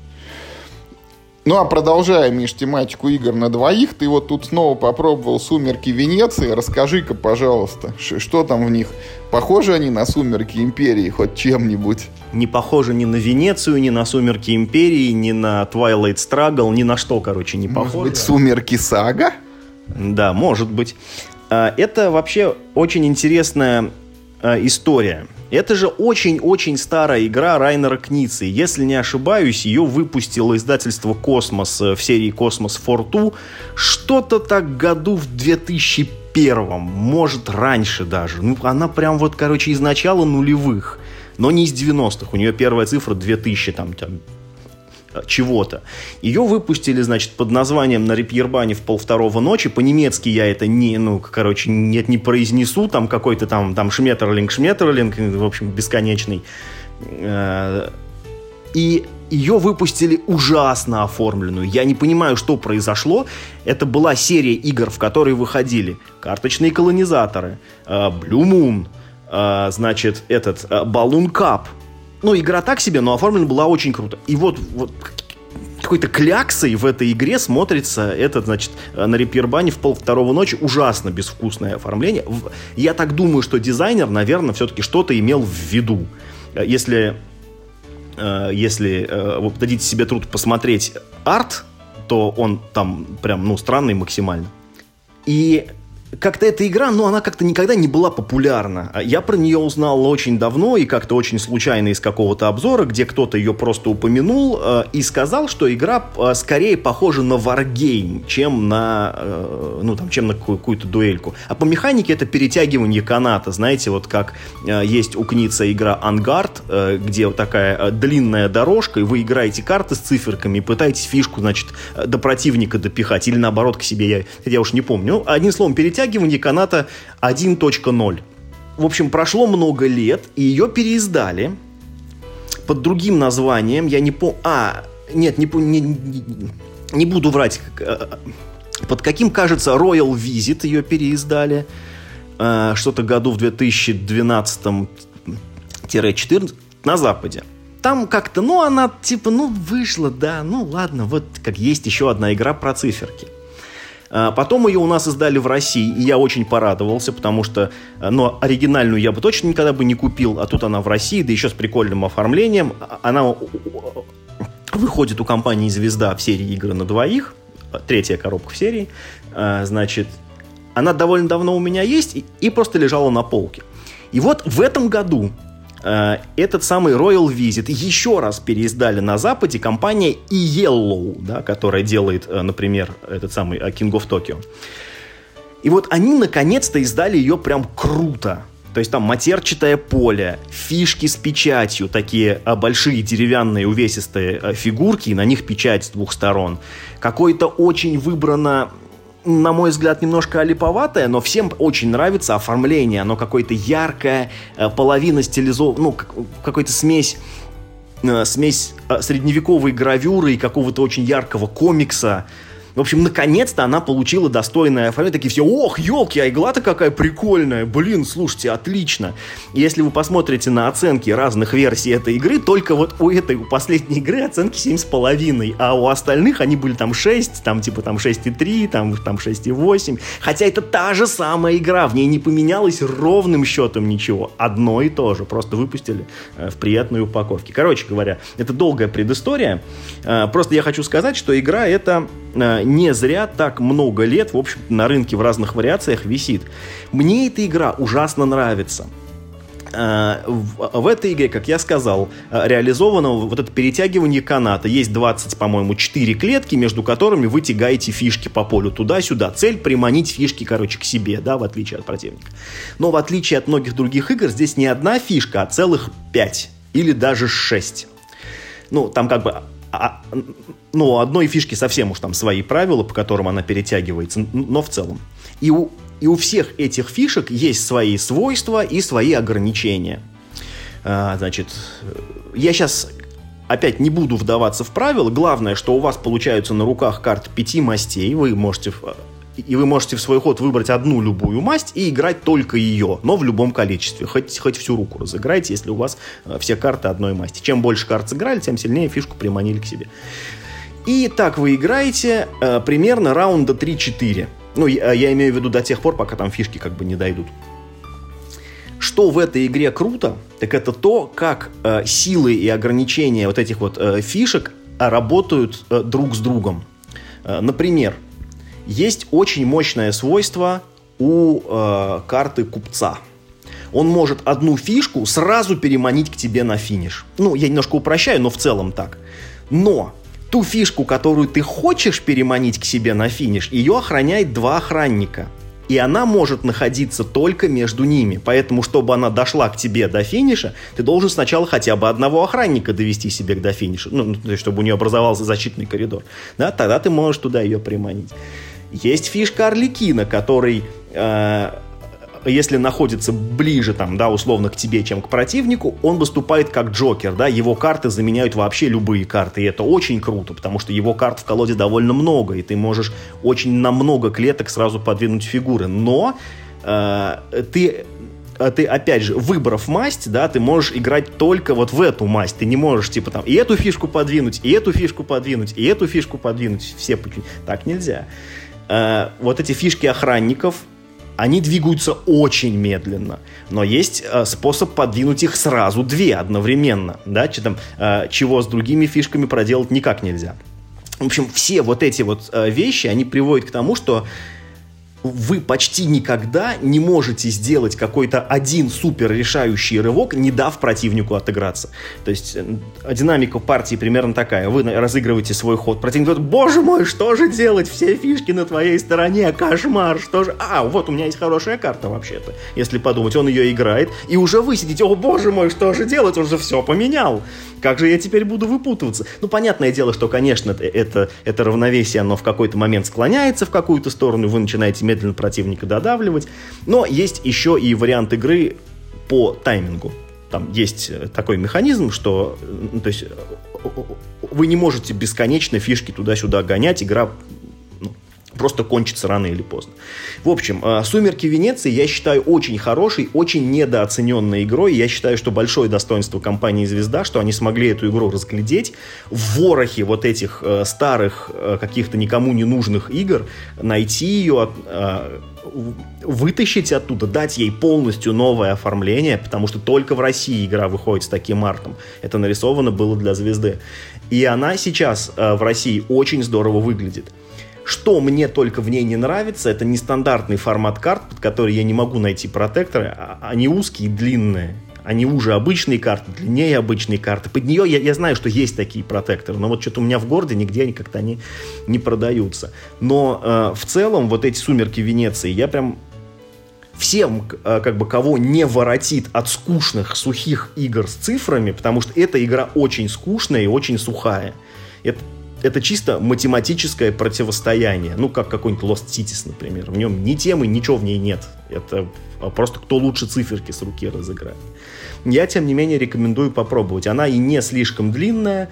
Ну а продолжая, Миш, тематику игр на двоих, ты вот тут снова попробовал «Сумерки Венеции». Расскажи-ка, пожалуйста, что там в них? Похожи они на «Сумерки Империи» хоть чем-нибудь? Не похожи ни на Венецию, ни на «Сумерки Империи», ни на «Twilight Struggle», ни на что, короче, не похожи. Может быть, «Сумерки Сага»? Да, может быть. А, это вообще очень интересная а, история. Это же очень-очень старая игра Райнера Кницы. Если не ошибаюсь, ее выпустило издательство «Kosmos» в серии «Kosmos for Two» что-то так году в 2001, может раньше даже. Ну, она прям вот, короче, из начала нулевых, но не из 90-х. У нее первая цифра 2000, там, там чего-то. Ее выпустили, значит, под названием «На Репьербане в полвторого ночи». По-немецки я это не, ну, короче, нет, не произнесу. Там какой-то там, там шметерлинг, шметерлинг, в общем, бесконечный. Э, и ее выпустили ужасно оформленную. Я не понимаю, что произошло. Это была серия игр, в которой выходили карточные колонизаторы, э, Blue Moon, э, значит, этот Balloon Cup, ну, игра так себе, но оформлена была очень круто. И вот, вот какой-то кляксой в этой игре смотрится этот, значит, на репербане в пол второго ночи ужасно безвкусное оформление. Я так думаю, что дизайнер, наверное, все-таки что-то имел в виду. Если, э, если э, вы дадите себе труд посмотреть арт, то он там прям, ну, странный максимально. И как-то эта игра, ну, она как-то никогда не была популярна. Я про нее узнал очень давно и как-то очень случайно из какого-то обзора, где кто-то ее просто упомянул э, и сказал, что игра э, скорее похожа на Wargame, чем на, э, ну, там, чем на какую-то дуэльку. А по механике это перетягивание каната, знаете, вот как э, есть у Кница игра Ангард, э, где вот такая э, длинная дорожка, и вы играете карты с циферками и пытаетесь фишку, значит, э, до противника допихать, или наоборот к себе, я, я уж не помню. Ну, одним словом, перетягивание вытягивание каната 1.0. В общем, прошло много лет, и ее переиздали под другим названием. Я не помню... А, нет, не, не, не, не буду врать. Э, под каким, кажется, Royal Visit ее переиздали. Э, что-то году в 2012-14 на Западе. Там как-то, ну, она типа, ну, вышла, да, ну, ладно, вот как есть еще одна игра про циферки. А, потом ее у нас издали в России, и я очень порадовался, потому что, ну, оригинальную я бы точно никогда бы не купил, а тут она в России, да еще с прикольным оформлением. А, она выходит у компании «Звезда» в серии игры на двоих, третья коробка в серии, значит, она довольно давно у меня есть и, просто лежала на полке. И вот в этом году этот самый Royal Visit еще раз переиздали на Западе компания Yellow, да, которая делает, э, например, этот самый э, King of Tokyo. И вот они наконец-то издали ее прям круто. То есть там матерчатое поле, фишки с печатью, такие большие деревянные увесистые фигурки, и на них печать с двух сторон. Какое-то очень выбрано на мой взгляд, немножко олиповатое, но всем очень нравится оформление. Оно какое-то яркое, а, половина стилизов... ну, какой-то смесь смесь средневековой гравюры и какого-то очень яркого комикса. В общем, наконец-то она получила достойное оформление. Такие все, ох, елки, а игла-то какая прикольная. Блин, слушайте, отлично. Если вы посмотрите на оценки разных версий этой игры, только вот у этой, у последней игры оценки 7,5, а у остальных они были там 6, там типа там 6,3, там, там 6,8. Хотя это та же самая игра, в ней не поменялось ровным счетом ничего. Одно и то же, просто выпустили э, в приятной упаковке. Короче говоря, это долгая предыстория. Э, просто я хочу сказать, что игра это не зря так много лет, в общем на рынке в разных вариациях висит. Мне эта игра ужасно нравится. А, в этой игре, как я сказал, а, реализовано вот это перетягивание каната. Есть 20, по-моему, 4 клетки, между которыми вы тягаете фишки по полю туда-сюда. Цель приманить фишки, короче, к себе, да, в отличие от противника. Но в отличие от многих других игр, здесь не одна фишка, а целых 5 или даже 6. Ну, там как бы а, ну, одной фишки совсем уж там свои правила, по которым она перетягивается, но в целом. И у, и у всех этих фишек есть свои свойства и свои ограничения. А, значит, я сейчас опять не буду вдаваться в правила. Главное, что у вас получаются на руках карты пяти мастей. Вы можете и вы можете в свой ход выбрать одну любую масть и играть только ее, но в любом количестве. Хоть, хоть всю руку разыграйте, если у вас э, все карты одной масти. Чем больше карт сыграли, тем сильнее фишку приманили к себе. И так вы играете э, примерно раунда 3-4. Ну, я, я имею в виду до тех пор, пока там фишки как бы не дойдут. Что в этой игре круто, так это то, как э, силы и ограничения вот этих вот э, фишек работают э, друг с другом. Э, например, есть очень мощное свойство у э, карты купца. Он может одну фишку сразу переманить к тебе на финиш. Ну, я немножко упрощаю, но в целом так. Но ту фишку, которую ты хочешь переманить к себе на финиш, ее охраняет два охранника. И она может находиться только между ними. Поэтому, чтобы она дошла к тебе до финиша, ты должен сначала хотя бы одного охранника довести себе до финиша. Ну, есть, чтобы у нее образовался защитный коридор. Да, тогда ты можешь туда ее приманить. Есть фишка Орликина, который, э, если находится ближе, там, да, условно, к тебе, чем к противнику, он выступает как Джокер, да, его карты заменяют вообще любые карты, и это очень круто, потому что его карт в колоде довольно много, и ты можешь очень на много клеток сразу подвинуть фигуры, но э, ты э, ты, опять же, выбрав масть, да, ты можешь играть только вот в эту масть. Ты не можешь, типа, там, и эту фишку подвинуть, и эту фишку подвинуть, и эту фишку подвинуть. Все Так нельзя э, вот эти фишки охранников, они двигаются очень медленно, но есть э, способ подвинуть их сразу две одновременно, да, че там, э, чего с другими фишками проделать никак нельзя. В общем, все вот эти вот э, вещи, они приводят к тому, что вы почти никогда не можете сделать какой-то один супер решающий рывок, не дав противнику отыграться. То есть э, динамика партии примерно такая. Вы разыгрываете свой ход, противник говорит, боже мой, что же делать? Все фишки на твоей стороне, кошмар, что же... А, вот у меня есть хорошая карта вообще-то. Если подумать, он ее играет, и уже вы сидите, о боже мой, что же делать? Он же все поменял. Как же я теперь буду выпутываться? Ну, понятное дело, что, конечно, это, это равновесие, оно в какой-то момент склоняется в какую-то сторону, вы начинаете медленно противника додавливать. Но есть еще и вариант игры по таймингу. Там есть э, такой механизм, что ну, то есть, э, вы не можете бесконечно фишки туда-сюда гонять, игра просто кончится рано или поздно. В общем, э, «Сумерки Венеции» я считаю очень хорошей, очень недооцененной игрой. Я считаю, что большое достоинство компании «Звезда», что они смогли эту игру разглядеть в ворохе вот этих э, старых, э, каких-то никому не нужных игр, найти ее, вытащить оттуда, дать ей полностью новое оформление, потому что только в России игра выходит с таким артом. Это нарисовано было для звезды. И она сейчас в России очень здорово выглядит. Что мне только в ней не нравится, это нестандартный формат карт, под который я не могу найти протекторы. А, они узкие, длинные. Они уже обычные карты, длиннее обычные карты. Под нее я, я знаю, что есть такие протекторы, но вот что-то у меня в городе нигде они как-то они не продаются. Но э, в целом вот эти «Сумерки Венеции» я прям всем, э, как бы, кого не воротит от скучных, сухих игр с цифрами, потому что эта игра очень скучная и очень сухая. Это, это чисто математическое противостояние. Ну, как какой-нибудь Lost Cities, например. В нем ни темы, ничего в ней нет. Это просто кто лучше циферки с руки разыграет. Я, тем не менее, рекомендую попробовать. Она и не слишком длинная,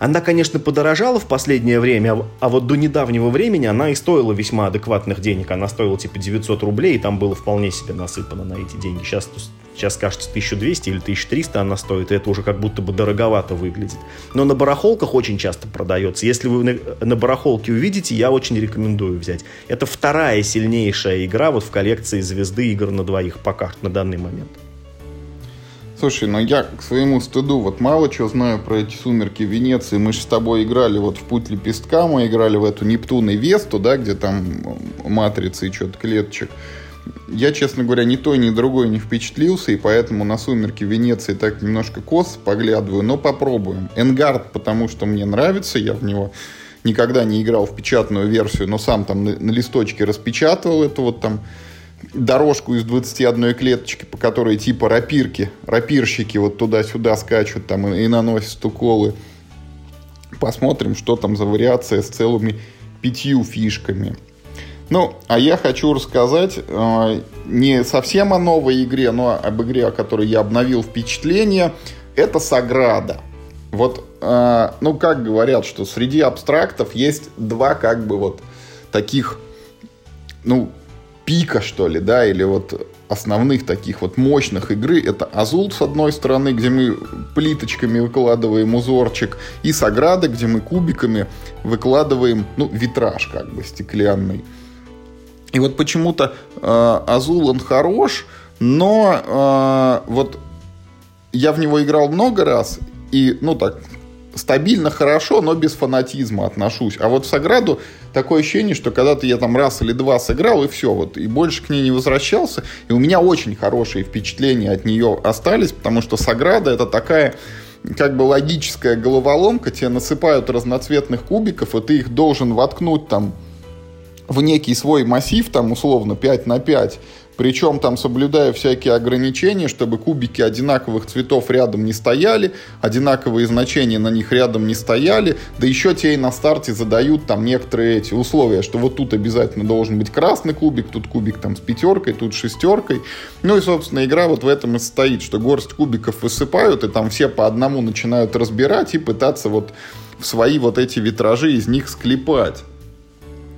она, конечно, подорожала в последнее время, а вот до недавнего времени она и стоила весьма адекватных денег. Она стоила типа 900 рублей, и там было вполне себе насыпано на эти деньги. Сейчас, сейчас кажется, 1200 или 1300 она стоит, и это уже как будто бы дороговато выглядит. Но на барахолках очень часто продается. Если вы на, барахолке увидите, я очень рекомендую взять. Это вторая сильнейшая игра вот в коллекции звезды игр на двоих пока на данный момент. Слушай, ну я к своему стыду вот мало чего знаю про эти сумерки Венеции. Мы же с тобой играли вот в путь лепестка, мы играли в эту Нептун и Весту, да, где там матрицы и что-то клеточек. Я, честно говоря, ни той, ни другой не впечатлился, и поэтому на «Сумерки Венеции» так немножко кос поглядываю, но попробуем. «Энгард», потому что мне нравится, я в него никогда не играл в печатную версию, но сам там на, на листочке распечатывал это вот там дорожку из 21 клеточки, по которой типа рапирки, рапирщики вот туда-сюда скачут там и, и наносят уколы. Посмотрим, что там за вариация с целыми пятью фишками. Ну, а я хочу рассказать э, не совсем о новой игре, но об игре, о которой я обновил впечатление. Это Саграда. Вот, э, ну, как говорят, что среди абстрактов есть два, как бы, вот таких, ну, пика, что ли, да, или вот основных таких вот мощных игры. Это Азул, с одной стороны, где мы плиточками выкладываем узорчик, и Саграда, где мы кубиками выкладываем, ну, витраж как бы стеклянный. И вот почему-то э, Азул, он хорош, но э, вот я в него играл много раз, и, ну так, стабильно хорошо, но без фанатизма отношусь. А вот в Саграду такое ощущение, что когда-то я там раз или два сыграл, и все, вот, и больше к ней не возвращался. И у меня очень хорошие впечатления от нее остались, потому что Саграда это такая как бы логическая головоломка, тебе насыпают разноцветных кубиков, и ты их должен воткнуть там в некий свой массив, там условно 5 на 5, причем там соблюдая всякие ограничения, чтобы кубики одинаковых цветов рядом не стояли, одинаковые значения на них рядом не стояли, да еще те и на старте задают там некоторые эти условия, что вот тут обязательно должен быть красный кубик, тут кубик там с пятеркой, тут шестеркой. Ну и, собственно, игра вот в этом и состоит, что горсть кубиков высыпают, и там все по одному начинают разбирать и пытаться вот в свои вот эти витражи из них склепать.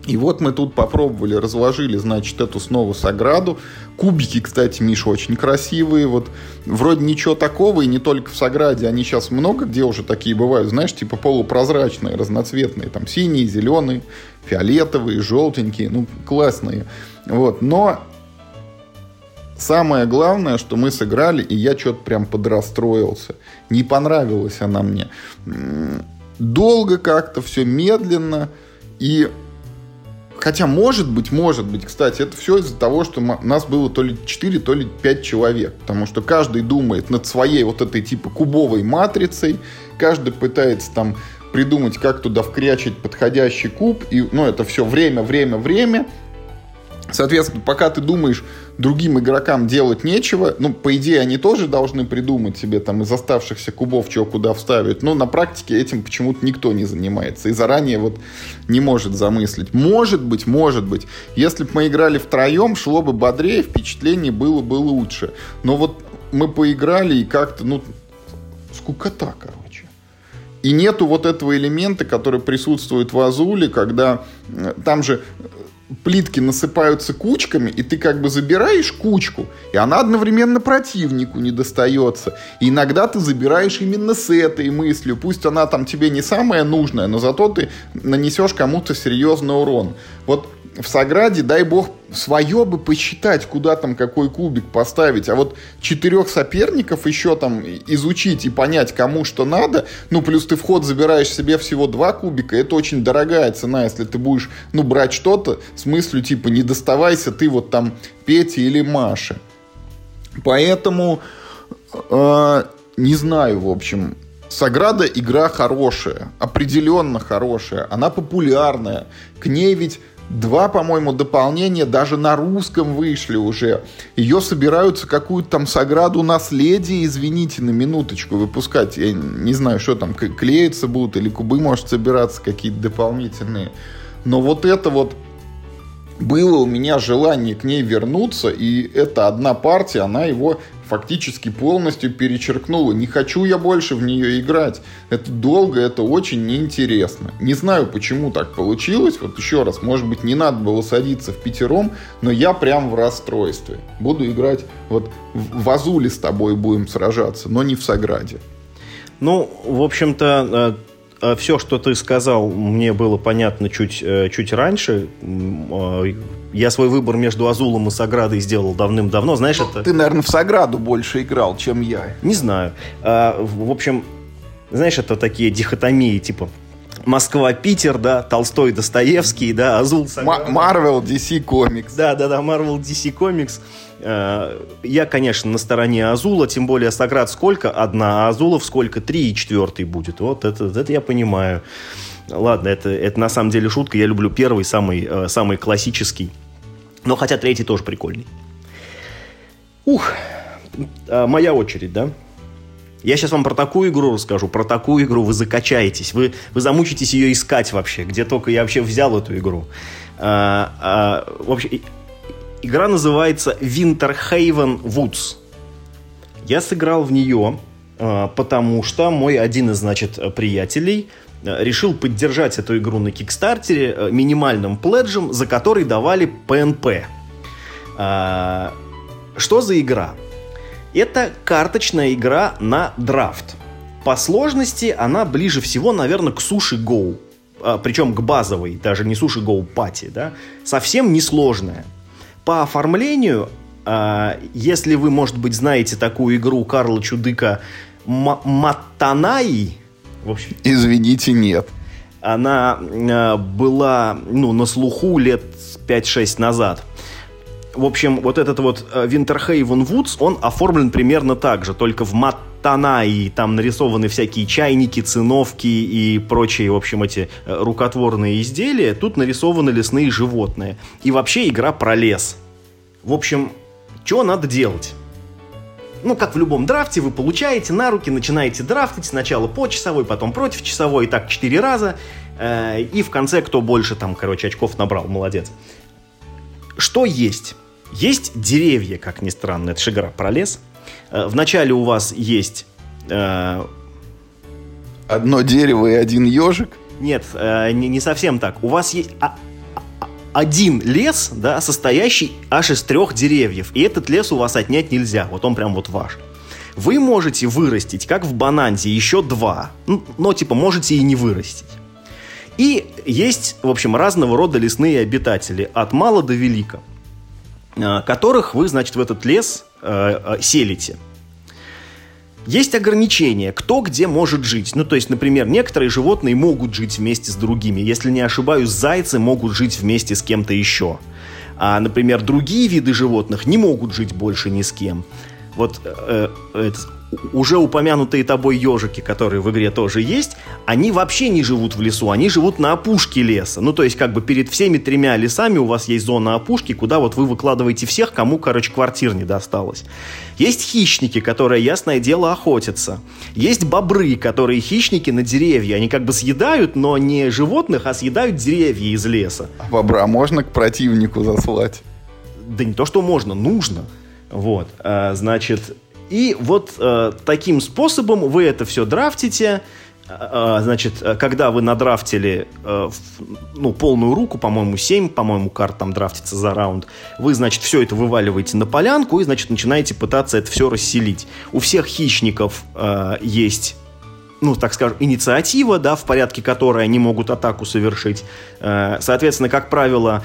И вот мы тут попробовали, разложили, значит, эту снова Саграду. Кубики, кстати, Миша, очень красивые. Вот вроде ничего такого, и не только в Саграде. Они сейчас много где уже такие бывают, знаешь, типа полупрозрачные, разноцветные. Там синие, зеленые, фиолетовые, желтенькие. Ну, классные. Вот, но Самое главное, что мы сыграли, и я что-то прям подрастроился. Не понравилась она мне. Долго как-то, все медленно. И Хотя, может быть, может быть, кстати, это все из-за того, что нас было то ли 4, то ли 5 человек. Потому что каждый думает над своей вот этой типа кубовой матрицей, каждый пытается там придумать, как туда вкрячить подходящий куб. И, ну, это все время, время, время. Соответственно, пока ты думаешь, другим игрокам делать нечего, ну, по идее, они тоже должны придумать себе там из оставшихся кубов, чего куда вставить, но на практике этим почему-то никто не занимается и заранее вот не может замыслить. Может быть, может быть, если бы мы играли втроем, шло бы бодрее, впечатление было бы лучше. Но вот мы поиграли и как-то, ну, скукота, короче. И нету вот этого элемента, который присутствует в Азуле, когда э, там же плитки насыпаются кучками, и ты как бы забираешь кучку, и она одновременно противнику не достается. И иногда ты забираешь именно с этой мыслью, пусть она там тебе не самая нужная, но зато ты нанесешь кому-то серьезный урон. Вот в Саграде, дай бог, свое бы посчитать, куда там какой кубик поставить, а вот четырех соперников еще там изучить и понять, кому что надо, ну, плюс ты вход забираешь себе всего два кубика, это очень дорогая цена, если ты будешь, ну, брать что-то с мыслью, типа, не доставайся ты вот там Пете или Маше. Поэтому Э, не знаю, в общем. Саграда игра хорошая, определенно хорошая, она популярная. К ней ведь Два, по-моему, дополнения даже на русском вышли уже. Ее собираются какую-то там Саграду наследие, извините, на минуточку выпускать. Я не знаю, что там, клеиться будут или кубы, может, собираться какие-то дополнительные. Но вот это вот было у меня желание к ней вернуться, и эта одна партия, она его фактически полностью перечеркнула. Не хочу я больше в нее играть. Это долго, это очень неинтересно. Не знаю, почему так получилось. Вот еще раз, может быть, не надо было садиться в пятером, но я прям в расстройстве. Буду играть, вот в Азуле с тобой будем сражаться, но не в Саграде. Ну, в общем-то, э, все, что ты сказал, мне было понятно чуть, э, чуть раньше. А, я свой выбор между Азулом и Саградой сделал давным-давно. Знаешь, это... Ты, наверное, в Саграду больше играл, чем я. Не знаю. В общем, знаешь, это такие дихотомии, типа Москва-Питер, да, Толстой, Достоевский, да, Азул, Марвел, DC Comics. Да, да, да, Marvel, DC Comics. Э, я, конечно, на стороне Азула, тем более Саград сколько? Одна, а Азулов сколько? Три и четвертый будет. Вот это, это я понимаю. Ладно, это, это на самом деле шутка. Я люблю первый, самый, э, самый классический. Но хотя третий тоже прикольный. Ух, э, моя очередь, да? Я сейчас вам про такую игру расскажу, про такую игру вы закачаетесь, вы, вы замучитесь ее искать вообще, где только я вообще взял эту игру. А, а, в общем, Игра называется Winterhaven Woods. Я сыграл в нее, а, потому что мой один из, значит, приятелей а, решил поддержать эту игру на Кикстартере а, минимальным пледжем, за который давали ПНП. Что за игра? Это карточная игра на драфт. По сложности она ближе всего, наверное, к Суши Go. Причем к базовой, даже не Суши Go Пати, да. Совсем несложная. По оформлению, а, если вы, может быть, знаете такую игру Карла Чудыка Матанаи, в общем... Извините, нет. Она а, была ну, на слуху лет 5-6 назад. В общем, вот этот вот Winterhaven Woods, он оформлен примерно так же, только в Матанаи там нарисованы всякие чайники, циновки и прочие, в общем, эти э, рукотворные изделия. Тут нарисованы лесные животные. И вообще игра про лес. В общем, что надо делать? Ну, как в любом драфте, вы получаете на руки, начинаете драфтить сначала по часовой, потом против часовой, и так четыре раза. Э, и в конце, кто больше там, короче, очков набрал, молодец. Что есть? Есть деревья, как ни странно, это же игра про лес. Э, вначале у вас есть... Э, Одно дерево и один ежик? Нет, э, не, совсем так. У вас есть... А, один лес, да, состоящий аж из трех деревьев. И этот лес у вас отнять нельзя. Вот он прям вот ваш. Вы можете вырастить, как в бананзе, еще два. Ну, но типа можете и не вырастить. И есть, в общем, разного рода лесные обитатели, от мала до велика, а, которых вы, значит, в этот лес э, селите. Есть ограничения, кто где может жить. Ну, то есть, например, некоторые животные могут жить вместе с другими. Если не ошибаюсь, зайцы могут жить вместе с кем-то еще. А, например, другие виды животных не могут жить больше ни с кем. Вот э, э, уже упомянутые тобой ежики, которые в игре тоже есть, они вообще не живут в лесу, они живут на опушке леса. Ну, то есть, как бы перед всеми тремя лесами у вас есть зона опушки, куда вот вы выкладываете всех, кому, короче, квартир не досталось. Есть хищники, которые, ясное дело, охотятся. Есть бобры, которые хищники на деревья. Они как бы съедают, но не животных, а съедают деревья из леса. А бобра можно к противнику заслать? Да не то, что можно, нужно. Вот, а, значит, и вот э, таким способом вы это все драфтите. Э, э значит, э, когда вы надрафтили э, ну, полную руку, по-моему, 7, по-моему, карт там драфтится за раунд, вы, значит, все это вываливаете на полянку и, значит, начинаете пытаться это все расселить. У всех хищников э, есть ну, так скажем, инициатива, да, в порядке которой они могут атаку совершить. Э, соответственно, как правило,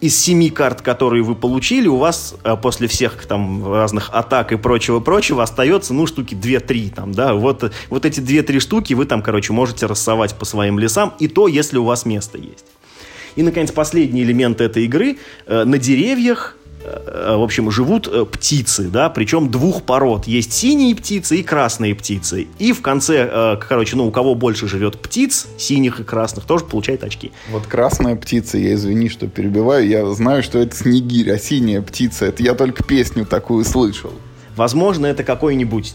из семи карт, которые вы получили, у вас а, после всех там разных атак и прочего-прочего остается, ну, штуки 2-3 там, да, вот, вот эти 2-3 штуки вы там, короче, можете рассовать по своим лесам, и то, если у вас место есть. И, наконец, последний элемент этой игры. Э, на деревьях э, в общем, живут э, птицы, да, причем двух пород. Есть синие птицы и красные птицы. И в конце, короче, ну, у кого больше живет птиц, синих и красных, тоже получает очки. Вот красная птица, я извини, что перебиваю, я знаю, что это снегирь, а синяя птица, это я только песню такую слышал. Возможно, это какой-нибудь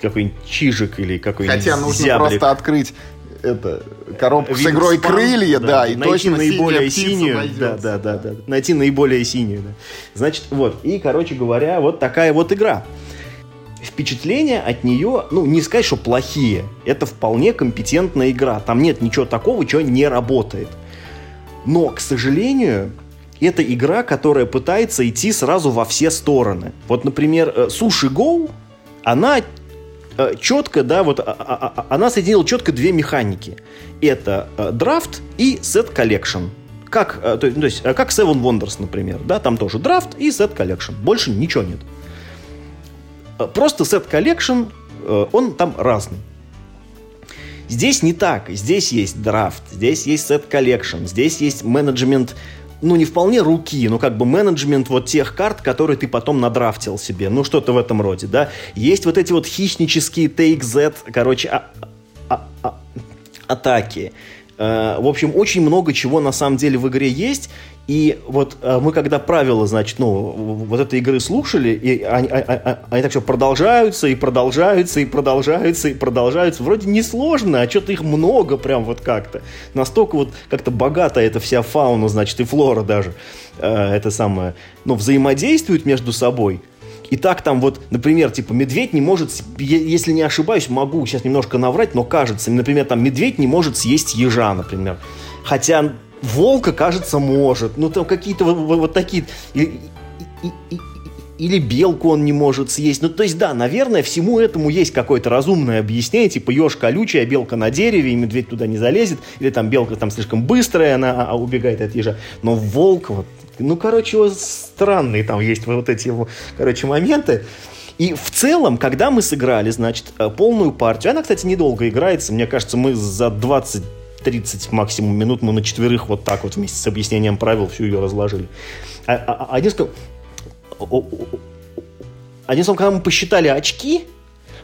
какой-нибудь чижик или какой-нибудь Хотя нужно зяблик. просто открыть это, коробку с игрой крылья, да, да и найти точно наиболее синюю, да, да, да, да, найти наиболее синюю, да. Значит, вот, и, короче говоря, вот такая вот игра. Впечатления от нее, ну, не сказать, что плохие. Это вполне компетентная игра. Там нет ничего такого, чего не работает. Но, к сожалению, это игра, которая пытается идти сразу во все стороны. Вот, например, Суши э, Go, она Э, четко, да, вот а, а, а, она соединила четко две механики. Это э, драфт и set collection. Как, э, то, есть, как Seven Wonders, например, да, там тоже драфт и set collection. Больше ничего нет. Просто set collection, он там разный. Здесь не так. Здесь есть драфт, здесь есть set collection, здесь есть менеджмент ну, не вполне руки, но как бы менеджмент вот тех карт, которые ты потом надрафтил себе, ну, что-то в этом роде, да. Есть вот эти вот хищнические Take Z, короче, а, а, а, атаки. Э, в общем, очень много чего на самом деле в игре есть, и вот э, мы когда правила, значит, ну, вот этой игры слушали, и они, они, а, а, они так все продолжаются, и продолжаются, и продолжаются, и продолжаются. Вроде несложно, а что-то их много прям вот как-то. Настолько вот как-то богата эта вся фауна, значит, и флора даже, э, это самое, ну, взаимодействуют между собой. И так там вот, например, типа медведь не может, если не ошибаюсь, могу сейчас немножко наврать, но кажется, например, там медведь не может съесть ежа, например. Хотя волка, кажется, может. Ну, там какие-то вот, вот, такие... И, и, и, или белку он не может съесть. Ну, то есть, да, наверное, всему этому есть какое-то разумное объяснение, типа еж колючая, белка на дереве, и медведь туда не залезет, или там белка там слишком быстрая, она а, а убегает от ежа. Но волк, вот, ну, короче, вот странные там есть вот эти, короче, моменты. И в целом, когда мы сыграли, значит, э, полную партию, она, кстати, недолго играется, мне кажется, мы за 20 30 максимум минут мы на четверых вот так вот вместе с объяснением правил всю ее разложили. А, а, а один сказал, один словом, когда мы посчитали очки,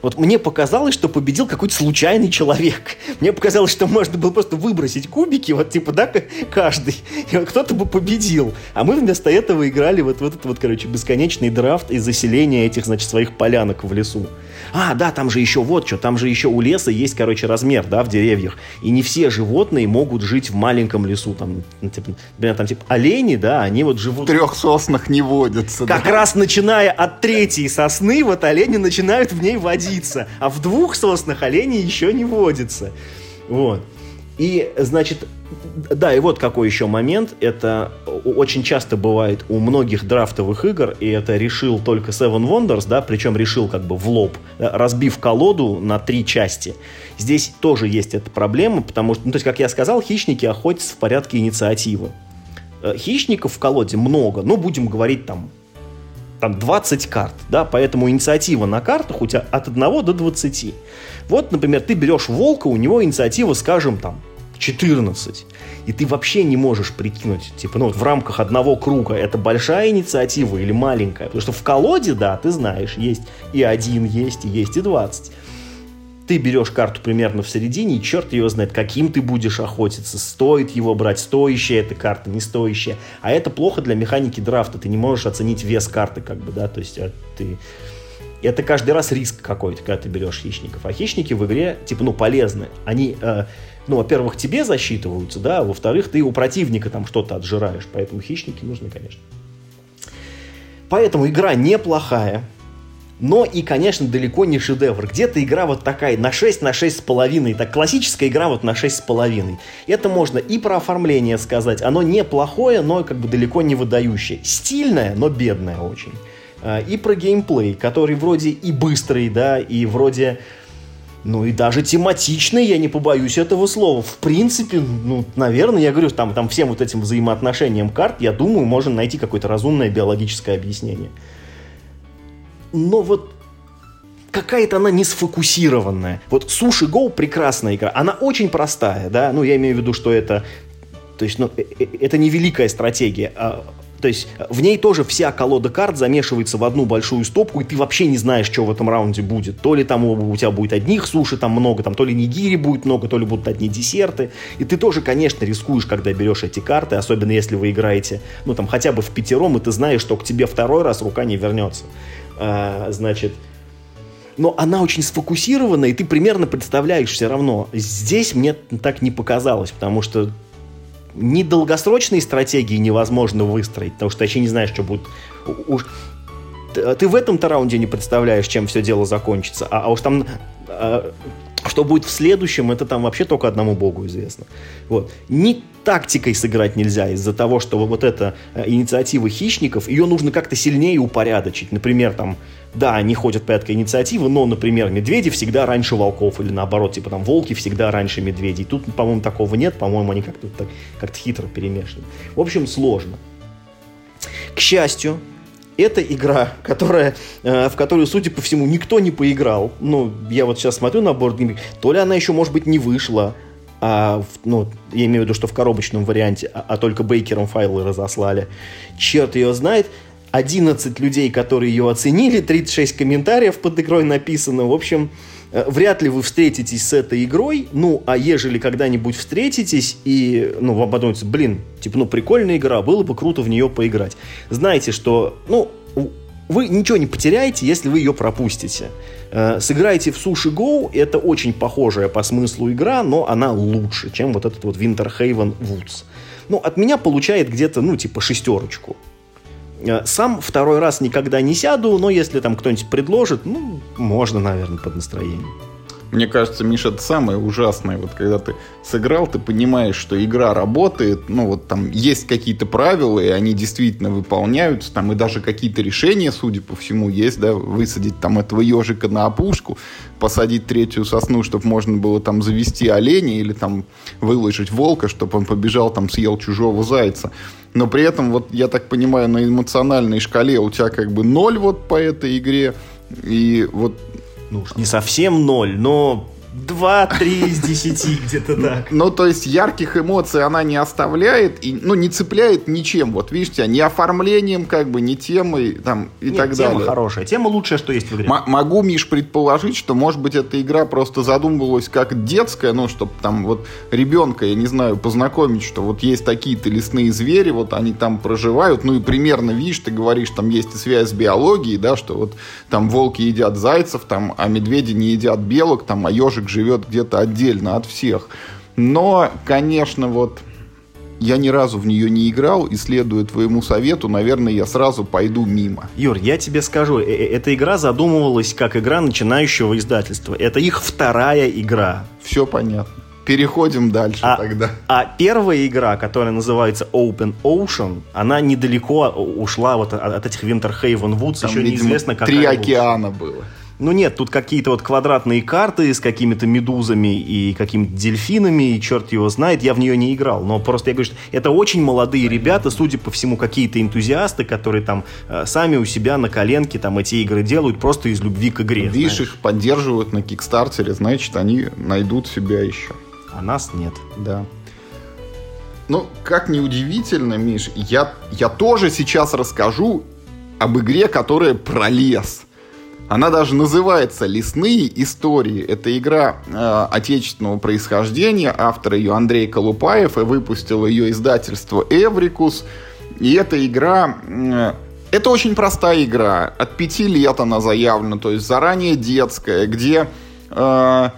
вот мне показалось, что победил какой-то случайный человек. Мне показалось, что можно было просто выбросить кубики, вот типа, да, каждый, и вот кто-то бы победил. А мы вместо этого играли вот в этот вот, короче, бесконечный драфт и заселение этих, значит, своих полянок в лесу. А, да, там же еще вот что, там же еще у леса есть, короче, размер, да, в деревьях. И не все животные могут жить в маленьком лесу. Там, ну, типа, например, там, типа, олени, да, они вот живут... В трех соснах не водятся. Как да? раз начиная от третьей сосны, вот олени начинают в ней водиться. А в двух соснах олени еще не водятся. Вот. И, значит, да, и вот какой еще момент. Это очень часто бывает у многих драфтовых игр, и это решил только Seven Wonders, да, причем решил как бы в лоб, разбив колоду на три части. Здесь тоже есть эта проблема, потому что, ну, то есть, как я сказал, хищники охотятся в порядке инициативы. Э, хищников в колоде много, ну, будем говорить там там 20 карт, да, поэтому инициатива на картах у тебя от 1 до 20. Вот, например, ты берешь волка, у него инициатива, скажем, там 14. И ты вообще не можешь прикинуть, типа, ну вот в рамках одного круга это большая инициатива или маленькая. Потому что в колоде, да, ты знаешь, есть и один есть, и есть и 20. Ты берешь карту примерно в середине, и черт ее знает, каким ты будешь охотиться. Стоит его брать, стоящая эта карта, не стоящая. А это плохо для механики драфта. Ты не можешь оценить вес карты, как бы, да, то есть а ты это каждый раз риск какой-то, когда ты берешь хищников. А хищники в игре, типа, ну, полезны. Они э, ну, во-первых, тебе засчитываются, да, во-вторых, ты у противника там что-то отжираешь, поэтому хищники нужны, конечно. Поэтому игра неплохая, но и, конечно, далеко не шедевр. Где-то игра вот такая, на 6, на 6 с половиной. Так, классическая игра вот на 6 с половиной. Это можно и про оформление сказать. Оно неплохое, но как бы далеко не выдающее. Стильное, но бедное очень. А, и про геймплей, который вроде и быстрый, да, и вроде ну и даже тематичный, я не побоюсь этого слова. В принципе, ну, наверное, я говорю, там, там всем вот этим взаимоотношениям карт, я думаю, можно найти какое-то разумное биологическое объяснение. Но вот какая-то она не сфокусированная. Вот Sushi Go прекрасная игра. Она очень простая, да, ну я имею в виду, что это, то есть, ну, э, э, это не великая стратегия. А То есть э, в ней тоже вся колода карт замешивается в одну большую стопку, и ты вообще не знаешь, что в этом раунде будет. То ли там у тебя будет одних суши там много, там то ли нигири будет много, то ли будут одни десерты. И ты тоже, конечно, рискуешь, когда берешь эти карты, особенно если вы играете, ну там хотя бы в пятером, и ты знаешь, что к тебе второй раз рука не вернется. А, значит, но она очень сфокусирована, и ты примерно представляешь все равно. Здесь мне так не показалось, потому что ни долгосрочные стратегии невозможно выстроить, потому что вообще не знаешь, что будет. Уж ты в этом-то раунде не представляешь, чем все дело закончится, а, а уж там а, что будет в следующем, это там вообще только одному богу известно. Вот. Ни тактикой сыграть нельзя из-за того, что вот эта э, инициатива хищников, ее нужно как-то сильнее упорядочить. Например, там, да, они ходят порядка инициативы, но, например, медведи всегда раньше волков, или наоборот, типа там волки всегда раньше медведей. Тут, по-моему, такого нет, по-моему, они как-то так, как хитро перемешаны. В общем, сложно. К счастью, это игра, которая, э, в которую, судя по всему, никто не поиграл. Ну, я вот сейчас смотрю на борт то ли она еще, может быть, не вышла, а, ну, я имею в виду, что в коробочном варианте, а, а только бейкером файлы разослали. Черт ее знает. 11 людей, которые ее оценили, 36 комментариев под игрой написано. В общем, э, вряд ли вы встретитесь с этой игрой. Ну, а ежели когда-нибудь встретитесь и, ну, вам подумается, блин, типа, ну, прикольная игра, было бы круто в нее поиграть. Знаете, что, ну, вы ничего не потеряете, если вы ее пропустите. Э, сыграйте в Sushi Go, это очень похожая по смыслу игра, но она лучше, чем вот этот вот Winterhaven Woods. Ну, от меня получает где-то, ну, типа шестерочку. Э, сам второй раз никогда не сяду, но если там кто-нибудь предложит, ну, можно, наверное, под настроение. Мне кажется, Миша, это самое ужасное. Вот когда ты сыграл, ты понимаешь, что игра работает, ну вот там есть какие-то правила, и они действительно выполняются, там и даже какие-то решения, судя по всему, есть, да, высадить там этого ежика на опушку, посадить третью сосну, чтобы можно было там завести оленя или там выложить волка, чтобы он побежал там съел чужого зайца. Но при этом, вот я так понимаю, на эмоциональной шкале у тебя как бы ноль вот по этой игре, и вот ну не совсем ноль, но 2-3 из 10, где-то так. Ну, то есть ярких эмоций она не оставляет, и, ну, не цепляет ничем. Вот видите, ни оформлением, как бы, ни темой, там, и Нет, так тема далее. хорошая. Тема лучшая, что есть в игре. М- могу, Миш, предположить, что, может быть, эта игра просто задумывалась как детская, ну, чтобы там вот ребенка, я не знаю, познакомить, что вот есть такие-то лесные звери, вот они там проживают, ну, и примерно, видишь, ты говоришь, там есть и связь с биологией, да, что вот там волки едят зайцев, там, а медведи не едят белок, там, а ежик живет где-то отдельно от всех. Но, конечно, вот я ни разу в нее не играл, и следуя твоему совету, наверное, я сразу пойду мимо. Юр, я тебе скажу, э, э, эта игра задумывалась как игра начинающего издательства. Это их вторая игра. Все понятно. Переходим дальше а, тогда. А первая игра, которая называется Open Ocean, она недалеко ушла вот от, от этих Winterhaven Woods. Там, еще видимо, неизвестно, какая Три океана было. Ну нет, тут какие-то вот квадратные карты с какими-то медузами и какими-то дельфинами, и черт его знает, я в нее не играл. Но просто я говорю, что это очень молодые ребята, судя по всему, какие-то энтузиасты, которые там э, сами у себя на коленке там эти игры делают просто из любви к игре. Видишь, знаешь. их поддерживают на Кикстартере, значит, они найдут себя еще. А нас нет. Да. Ну, как ни удивительно, Миш, я, я тоже сейчас расскажу об игре, которая про лес. Она даже называется «Лесные истории». Это игра э, отечественного происхождения. Автор ее Андрей Колупаев. И выпустил ее издательство «Эврикус». И эта игра... Э, это очень простая игра. От пяти лет она заявлена. То есть заранее детская. Где... Э,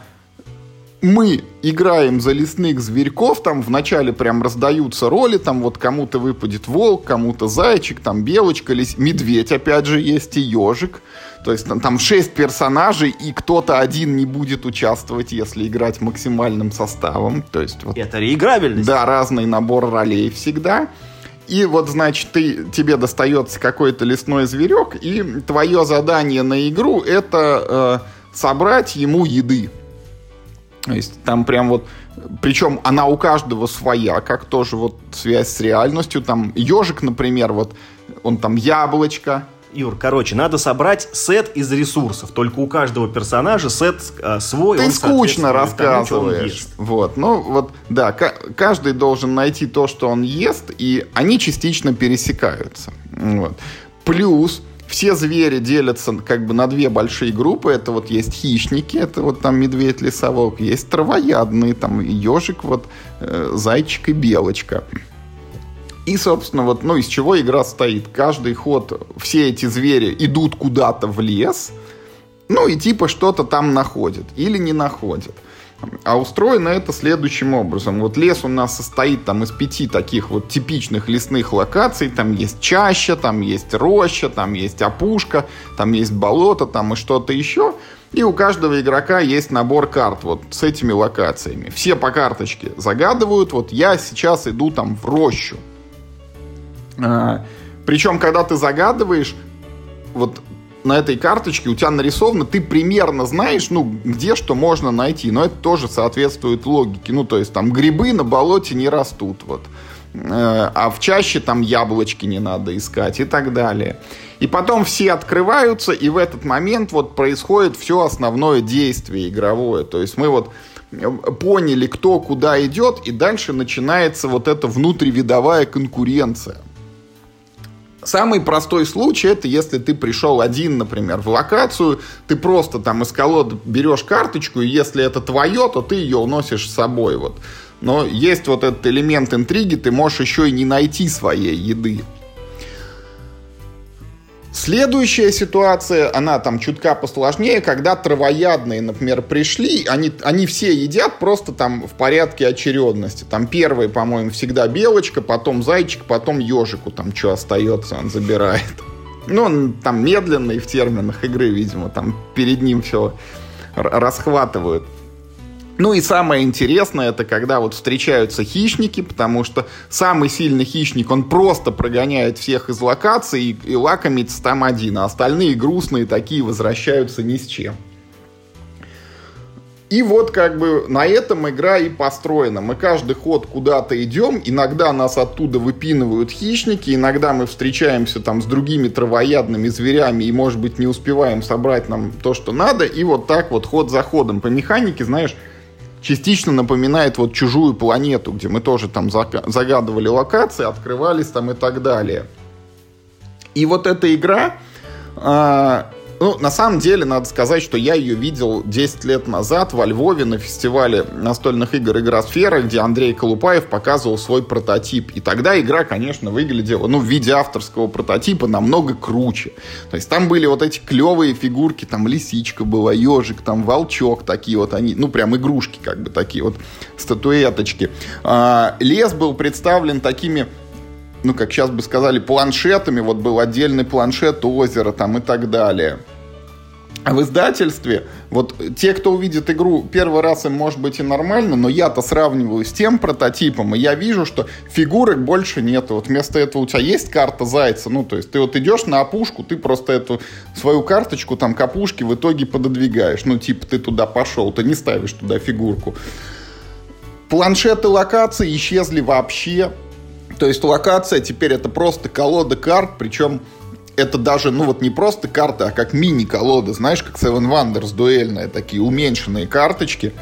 мы играем за лесных зверьков, там вначале прям раздаются роли, там вот кому-то выпадет волк, кому-то зайчик, там белочка, лис... медведь опять же есть и ежик. То есть там, там 6 персонажей, и кто-то один не будет участвовать, если играть максимальным составом. То есть, вот, Это реиграбельность. Да, разный набор ролей всегда. И вот, значит, ты, тебе достается какой-то лесной зверек, и твое задание на игру это э, собрать ему еды. То есть там прям вот... Причем она у каждого своя, как тоже вот связь с реальностью. Там ежик, например, вот он там яблочко, Юр, короче, надо собрать сет из ресурсов. Только у каждого персонажа сет э, свой. Ты он скучно соответствует тому, он рассказываешь. ест. Вот, ну вот, да, ка- каждый должен найти то, что он ест, и они частично пересекаются. Вот. Плюс все звери делятся как бы на две большие группы. Это вот есть хищники, это вот там медведь, лесовок, есть травоядные, там ежик, вот э, зайчик и белочка. И, собственно, вот, ну, из чего игра стоит. Каждый ход все эти звери идут куда-то в лес, ну, и типа что-то там находят или не находят. А устроено это следующим образом. Вот лес у нас состоит там из пяти таких вот типичных лесных локаций. Там есть чаща, там есть роща, там есть опушка, там есть болото, там и что-то еще. И у каждого игрока есть набор карт вот с этими локациями. Все по карточке загадывают. Вот я сейчас иду там в рощу. А, причем, когда ты загадываешь, вот на этой карточке у тебя нарисовано, ты примерно знаешь, ну, где что можно найти. Но это тоже соответствует логике. Ну, то есть там грибы на болоте не растут, вот. Э, А в чаще там яблочки не надо искать и так далее. И потом все открываются, и в этот момент вот происходит все основное действие игровое. То есть мы вот поняли, кто куда идет, и дальше начинается вот эта внутривидовая конкуренция. Самый простой случай это если ты пришел один, например, в локацию, ты просто там из колоды берешь карточку, и если это твое, то ты ее уносишь с собой. Вот. Но есть вот этот элемент интриги, ты можешь еще и не найти своей еды. Следующая ситуация, она там чутка посложнее, когда травоядные, например, пришли, они, они все едят просто там в порядке очередности. Там первый, по-моему, всегда белочка, потом зайчик, потом ежику там что остается, он забирает. Ну, он там медленный в терминах игры, видимо, там перед ним все расхватывают. Ну и самое интересное, это когда вот встречаются хищники, потому что самый сильный хищник, он просто прогоняет всех из локаций и, и лакомится там один, а остальные грустные такие возвращаются ни с чем. И вот как бы на этом игра и построена. Мы каждый ход куда-то идем, иногда нас оттуда выпинывают хищники, иногда мы встречаемся там с другими травоядными зверями и, может быть, не успеваем собрать нам то, что надо, и вот так вот ход за ходом. По механике, знаешь, частично напоминает вот чужую планету, где мы тоже там загадывали локации, открывались там и так далее. И вот эта игра, э, ну, на самом деле, надо сказать, что я ее видел 10 лет назад во Львове на фестивале настольных игр «Игросфера», где Андрей Колупаев показывал свой прототип. И тогда игра, конечно, выглядела, ну, в виде авторского прототипа намного круче. То есть там были вот эти клевые фигурки, там лисичка была, ежик, там волчок, такие вот они, ну, прям игрушки как бы такие вот, статуэточки. А, лес был представлен такими ну, как сейчас бы сказали, планшетами. Вот был отдельный планшет озера там и так далее. А в издательстве, вот те, кто увидит игру первый раз, им может быть и нормально, но я-то сравниваю с тем прототипом, и я вижу, что фигурок больше нету. Вот вместо этого у тебя есть карта зайца, ну, то есть ты вот идешь на опушку, ты просто эту свою карточку там к опушке в итоге пододвигаешь. Ну, типа ты туда пошел, ты не ставишь туда фигурку. Планшеты локаций исчезли вообще. То есть локация теперь это просто колода карт, причем это даже, ну вот не просто карта, а как мини-колода, знаешь, как Seven Wonders дуэльная, такие уменьшенные карточки.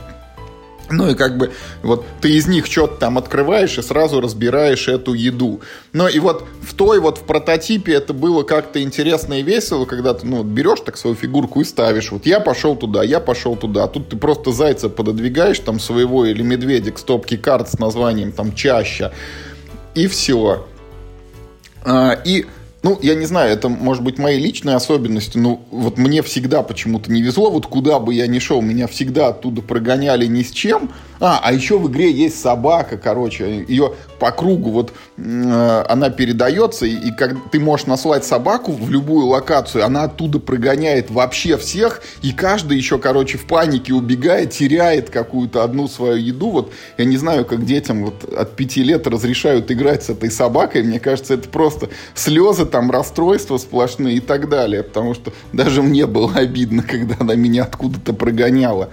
Ну и как бы вот ты из них что-то там открываешь и сразу разбираешь эту еду. Ну и вот в той вот в прототипе это было как-то интересно и весело, когда ты ну, вот берешь так свою фигурку и ставишь. Вот я пошел туда, я пошел туда. А тут ты просто зайца пододвигаешь там своего или медведя к стопке карт с названием там чаще. И все. А, и ну, я не знаю, это может быть мои личные особенности, но вот мне всегда почему-то не везло, вот куда бы я ни шел, меня всегда оттуда прогоняли ни с чем. А, а еще в игре есть собака, короче, ее по кругу вот э, она передается, и, и как ты можешь наслать собаку в любую локацию, она оттуда прогоняет вообще всех, и каждый еще, короче, в панике убегает, теряет какую-то одну свою еду. Вот я не знаю, как детям вот от пяти лет разрешают играть с этой собакой, мне кажется, это просто слезы, там расстройства сплошные и так далее, потому что даже мне было обидно, когда она меня откуда-то прогоняла.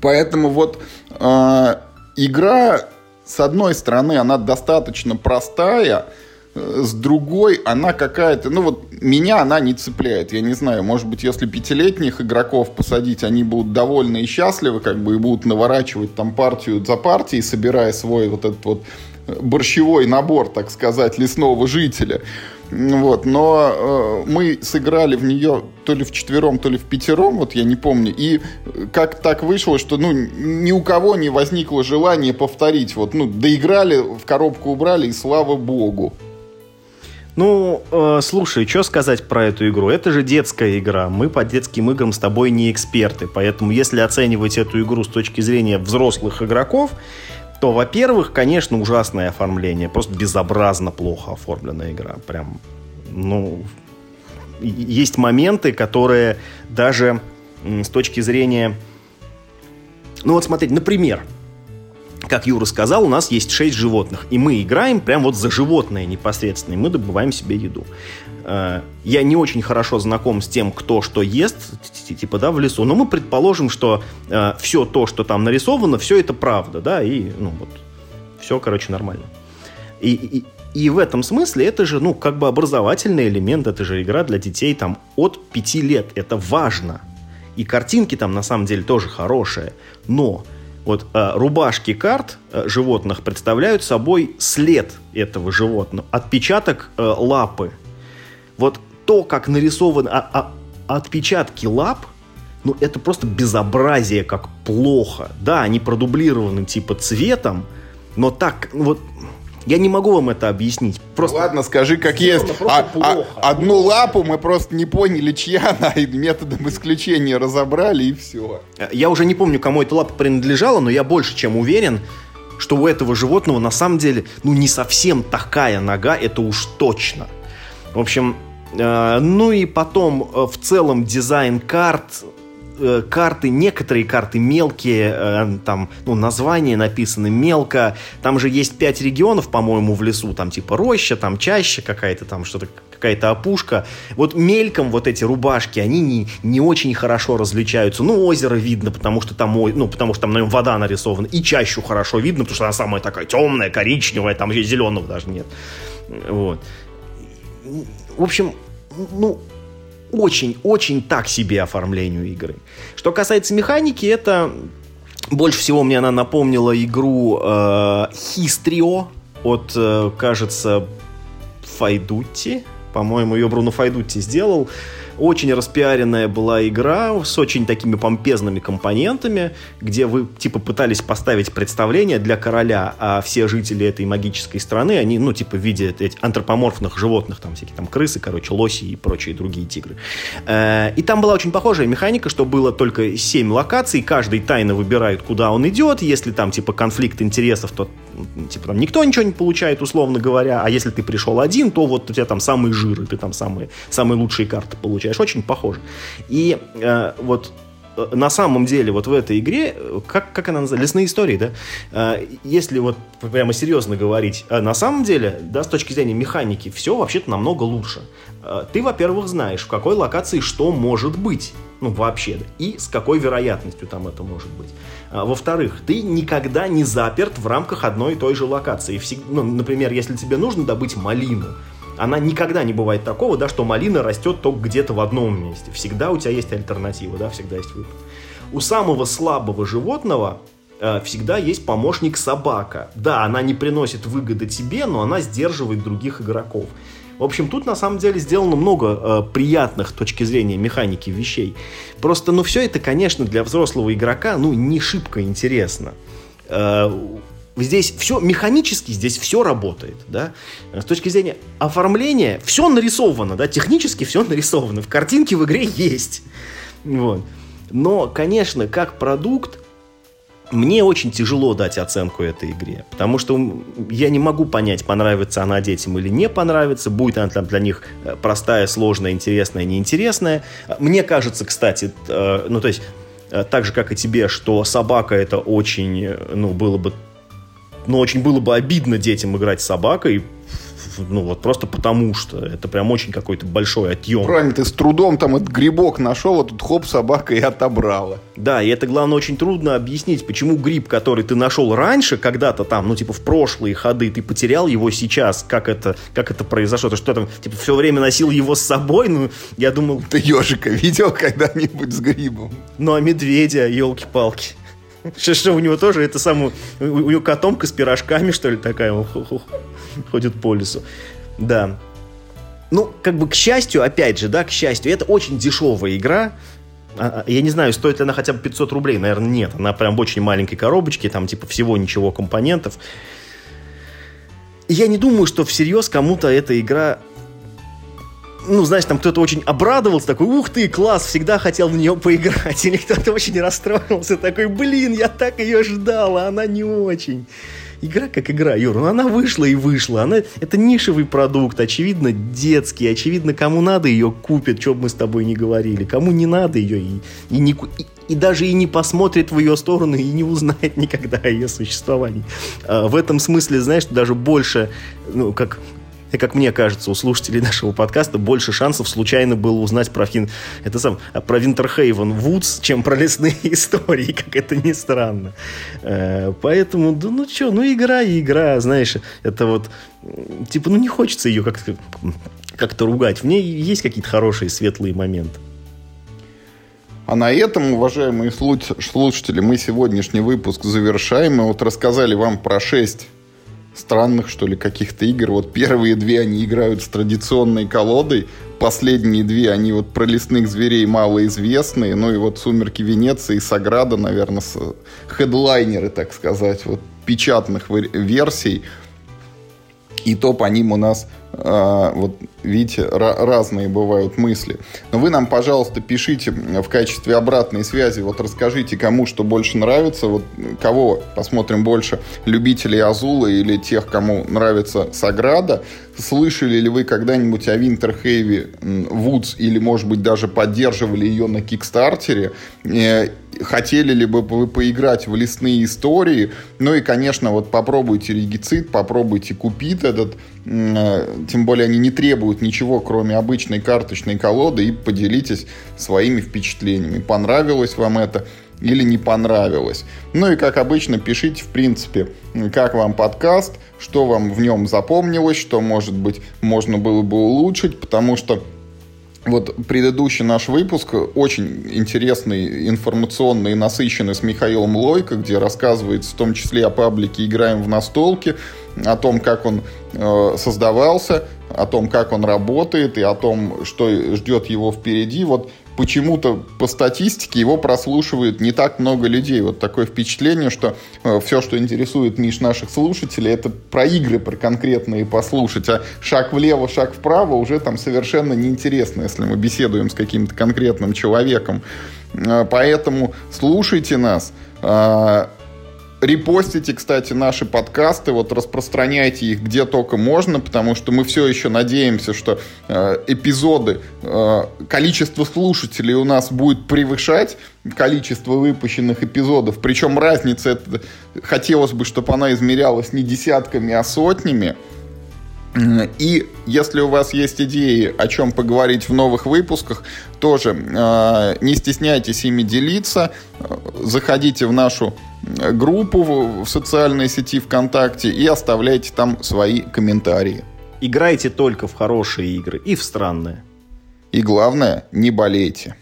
Поэтому вот э, игра, с одной стороны, она достаточно простая, э, с другой она какая-то, ну вот меня она не цепляет. Я не знаю, может быть, если пятилетних игроков посадить, они будут довольны и счастливы, как бы и будут наворачивать там партию за партией, собирая свой вот этот вот борщевой набор, так сказать, лесного жителя. Вот, но э, мы сыграли в нее то ли в четвером, то ли в пятером, вот я не помню. И как так вышло, что ну, ни у кого не возникло желания повторить. Вот, ну, доиграли, в коробку убрали, и слава богу. Ну, э, слушай, что сказать про эту игру? Это же детская игра. Мы по детским играм с тобой не эксперты. Поэтому, если оценивать эту игру с точки зрения взрослых игроков, то, во-первых, конечно, ужасное оформление. Просто безобразно плохо оформленная игра. Прям, ну, есть моменты, которые даже с точки зрения... Ну вот смотрите, например, как Юра сказал, у нас есть шесть животных, и мы играем прям вот за животное непосредственно, и мы добываем себе еду. Э, я не очень хорошо знаком с тем, кто что ест, типа, да, в лесу, но мы предположим, что э, все то, что там нарисовано, все это правда, да, и, ну, вот, все, короче, нормально. И, и, и в этом смысле это же, ну, как бы образовательный элемент, это же игра для детей там от пяти лет, это важно. И картинки там на самом деле тоже хорошие, но вот э, рубашки карт э, животных представляют собой след этого животного, отпечаток э, лапы, вот то, как нарисованы а, а, отпечатки лап, ну, это просто безобразие, как плохо. Да, они продублированы типа цветом, но так, ну, вот, я не могу вам это объяснить. Просто Ладно, скажи, как есть. А, а, одну лапу мы просто не поняли, чья она, и методом исключения разобрали, и все. Я уже не помню, кому эта лапа принадлежала, но я больше чем уверен, что у этого животного на самом деле, ну, не совсем такая нога, это уж точно. В общем, э, ну и потом э, в целом дизайн карт, э, карты, некоторые карты мелкие, там, ну, названия написаны мелко. Там же есть пять регионов, по-моему, в лесу, там типа роща, там чаще какая-то, там что-то, какая-то опушка. Вот мельком вот эти рубашки, они не, не очень хорошо различаются. Ну, озеро видно, потому что там, ну, потому что там на нем вода нарисована. И чащу хорошо видно, потому что она самая такая темная, коричневая, там зеленого даже нет. Вот в общем, ну, очень-очень так себе оформлению игры. Что касается механики, это больше всего мне она напомнила игру э, Histrio от, э, кажется, Файдутти. По-моему, ее Бруно Файдутти сделал. Очень распиаренная была игра с очень такими помпезными компонентами, где вы типа пытались поставить представление для короля, а все жители этой магической страны, они, ну, типа, в виде этих антропоморфных животных, там всякие там крысы, короче, лоси и прочие другие тигры. Э, и там была очень похожая механика, что было только 7 локаций, каждый тайно выбирает, куда он идет, если там, типа, конфликт интересов, то типа там никто ничего не получает, условно говоря, а если ты пришел один, то вот у тебя там самый жир, и ты там самые, самые лучшие карты получаешь. Очень похоже. И э, вот на самом деле вот в этой игре, как, как она называется, лесные истории, да, э, если вот прямо серьезно говорить, э, на самом деле, да, с точки зрения механики, все вообще-то намного лучше. Ты, во-первых, знаешь, в какой локации что может быть, ну, вообще, да, и с какой вероятностью там это может быть. Во-вторых, ты никогда не заперт в рамках одной и той же локации. Всегда, ну, например, если тебе нужно добыть малину, она никогда не бывает такого, да, что малина растет только где-то в одном месте. Всегда у тебя есть альтернатива, да, всегда есть выбор. У самого слабого животного э, всегда есть помощник собака. Да, она не приносит выгоды тебе, но она сдерживает других игроков. В общем, тут на самом деле сделано много э, приятных с точки зрения механики вещей. Просто, ну, все это, конечно, для взрослого игрока, ну, не шибко интересно. Э, здесь все механически, здесь все работает, да. С точки зрения оформления, все нарисовано, да, технически все нарисовано. В картинке в игре есть. Вот. Но, конечно, как продукт, мне очень тяжело дать оценку этой игре, потому что я не могу понять, понравится она детям или не понравится, будет она там для них э, простая, сложная, интересная, неинтересная. Мне кажется, кстати, э, ну то есть э, так же, как и тебе, что собака это очень, ну, было бы, ну, очень было бы обидно детям играть с собакой ну вот просто потому что. Это прям очень какой-то большой отъем. Правильно, ты с трудом там этот грибок нашел, а тут хоп, собака и отобрала. Да, и это, главное, очень трудно объяснить, почему гриб, который ты нашел раньше, когда-то там, ну, типа, в прошлые ходы, ты потерял его сейчас. Как это, как это произошло? Ты что там, типа, все время носил его с собой? Ну, я думал... Ты ежика видел когда-нибудь с грибом? Ну, а медведя, елки-палки. Что, что у него тоже это самое... У, у него котомка с пирожками, что ли, такая ходит по лесу. Да. Ну, как бы, к счастью, опять же, да, к счастью, это очень дешевая игра. А, а, я не знаю, стоит ли она хотя бы 500 рублей. Наверное, нет. Она прям в очень маленькой коробочке, там, типа, всего ничего компонентов. я не думаю, что всерьез кому-то эта игра ну, знаешь, там кто-то очень обрадовался, такой, ух ты, класс, всегда хотел в нее поиграть. Или кто-то очень расстроился, такой, блин, я так ее ждал, а она не очень. Игра как игра, Юр, ну она вышла и вышла. Она, это нишевый продукт, очевидно, детский. Очевидно, кому надо ее купят, что бы мы с тобой не говорили. Кому не надо ее и, и, не, и, и даже и не посмотрит в ее сторону и не узнает никогда о ее существовании. А, в этом смысле, знаешь, даже больше, ну, как и, как мне кажется, у слушателей нашего подкаста больше шансов случайно было узнать про, фин... это сам, про Винтерхейвен Вудс, чем про лесные истории, как это ни странно. Э, поэтому, да ну что, ну игра и игра, знаешь, это вот, типа, ну не хочется ее как-то как-то ругать. В ней есть какие-то хорошие, светлые моменты. А на этом, уважаемые слушатели, мы сегодняшний выпуск завершаем. Мы вот рассказали вам про шесть странных, что ли, каких-то игр. Вот первые две они играют с традиционной колодой, последние две они вот про лесных зверей малоизвестные, ну и вот «Сумерки Венеции» и «Саграда», наверное, с хедлайнеры, так сказать, вот печатных версий. И то по ним у нас вот видите, разные бывают мысли. Но вы нам, пожалуйста, пишите в качестве обратной связи, вот расскажите, кому что больше нравится, вот кого посмотрим больше, любителей Азула или тех, кому нравится Саграда. Слышали ли вы когда-нибудь о Винтерхейве Вудс или, может быть, даже поддерживали ее на Кикстартере? Хотели ли бы вы поиграть в лесные истории? Ну и, конечно, вот попробуйте регицид, попробуйте купить этот, э, тем более они не требуют ничего, кроме обычной карточной колоды, и поделитесь своими впечатлениями. Понравилось вам это? или не понравилось. Ну и, как обычно, пишите, в принципе, как вам подкаст, что вам в нем запомнилось, что, может быть, можно было бы улучшить, потому что вот предыдущий наш выпуск очень интересный, информационный насыщенный с Михаилом Лойко, где рассказывается в том числе о паблике «Играем в настолки», о том, как он э, создавался, о том, как он работает и о том, что ждет его впереди. Вот почему-то по статистике его прослушивает не так много людей. Вот такое впечатление, что э, все, что интересует Миш наших слушателей, это про игры, про конкретные послушать, а шаг влево, шаг вправо уже там совершенно неинтересно, если мы беседуем с каким-то конкретным человеком. Э, поэтому слушайте нас, э, Репостите, кстати, наши подкасты, вот распространяйте их где только можно, потому что мы все еще надеемся, что э, эпизоды, э, количество слушателей у нас будет превышать количество выпущенных эпизодов. Причем разница, это, хотелось бы, чтобы она измерялась не десятками, а сотнями. И если у вас есть идеи, о чем поговорить в новых выпусках, тоже э, не стесняйтесь ими делиться. Заходите в нашу группу в социальной сети ВКонтакте и оставляйте там свои комментарии. Играйте только в хорошие игры и в странные. И главное, не болейте.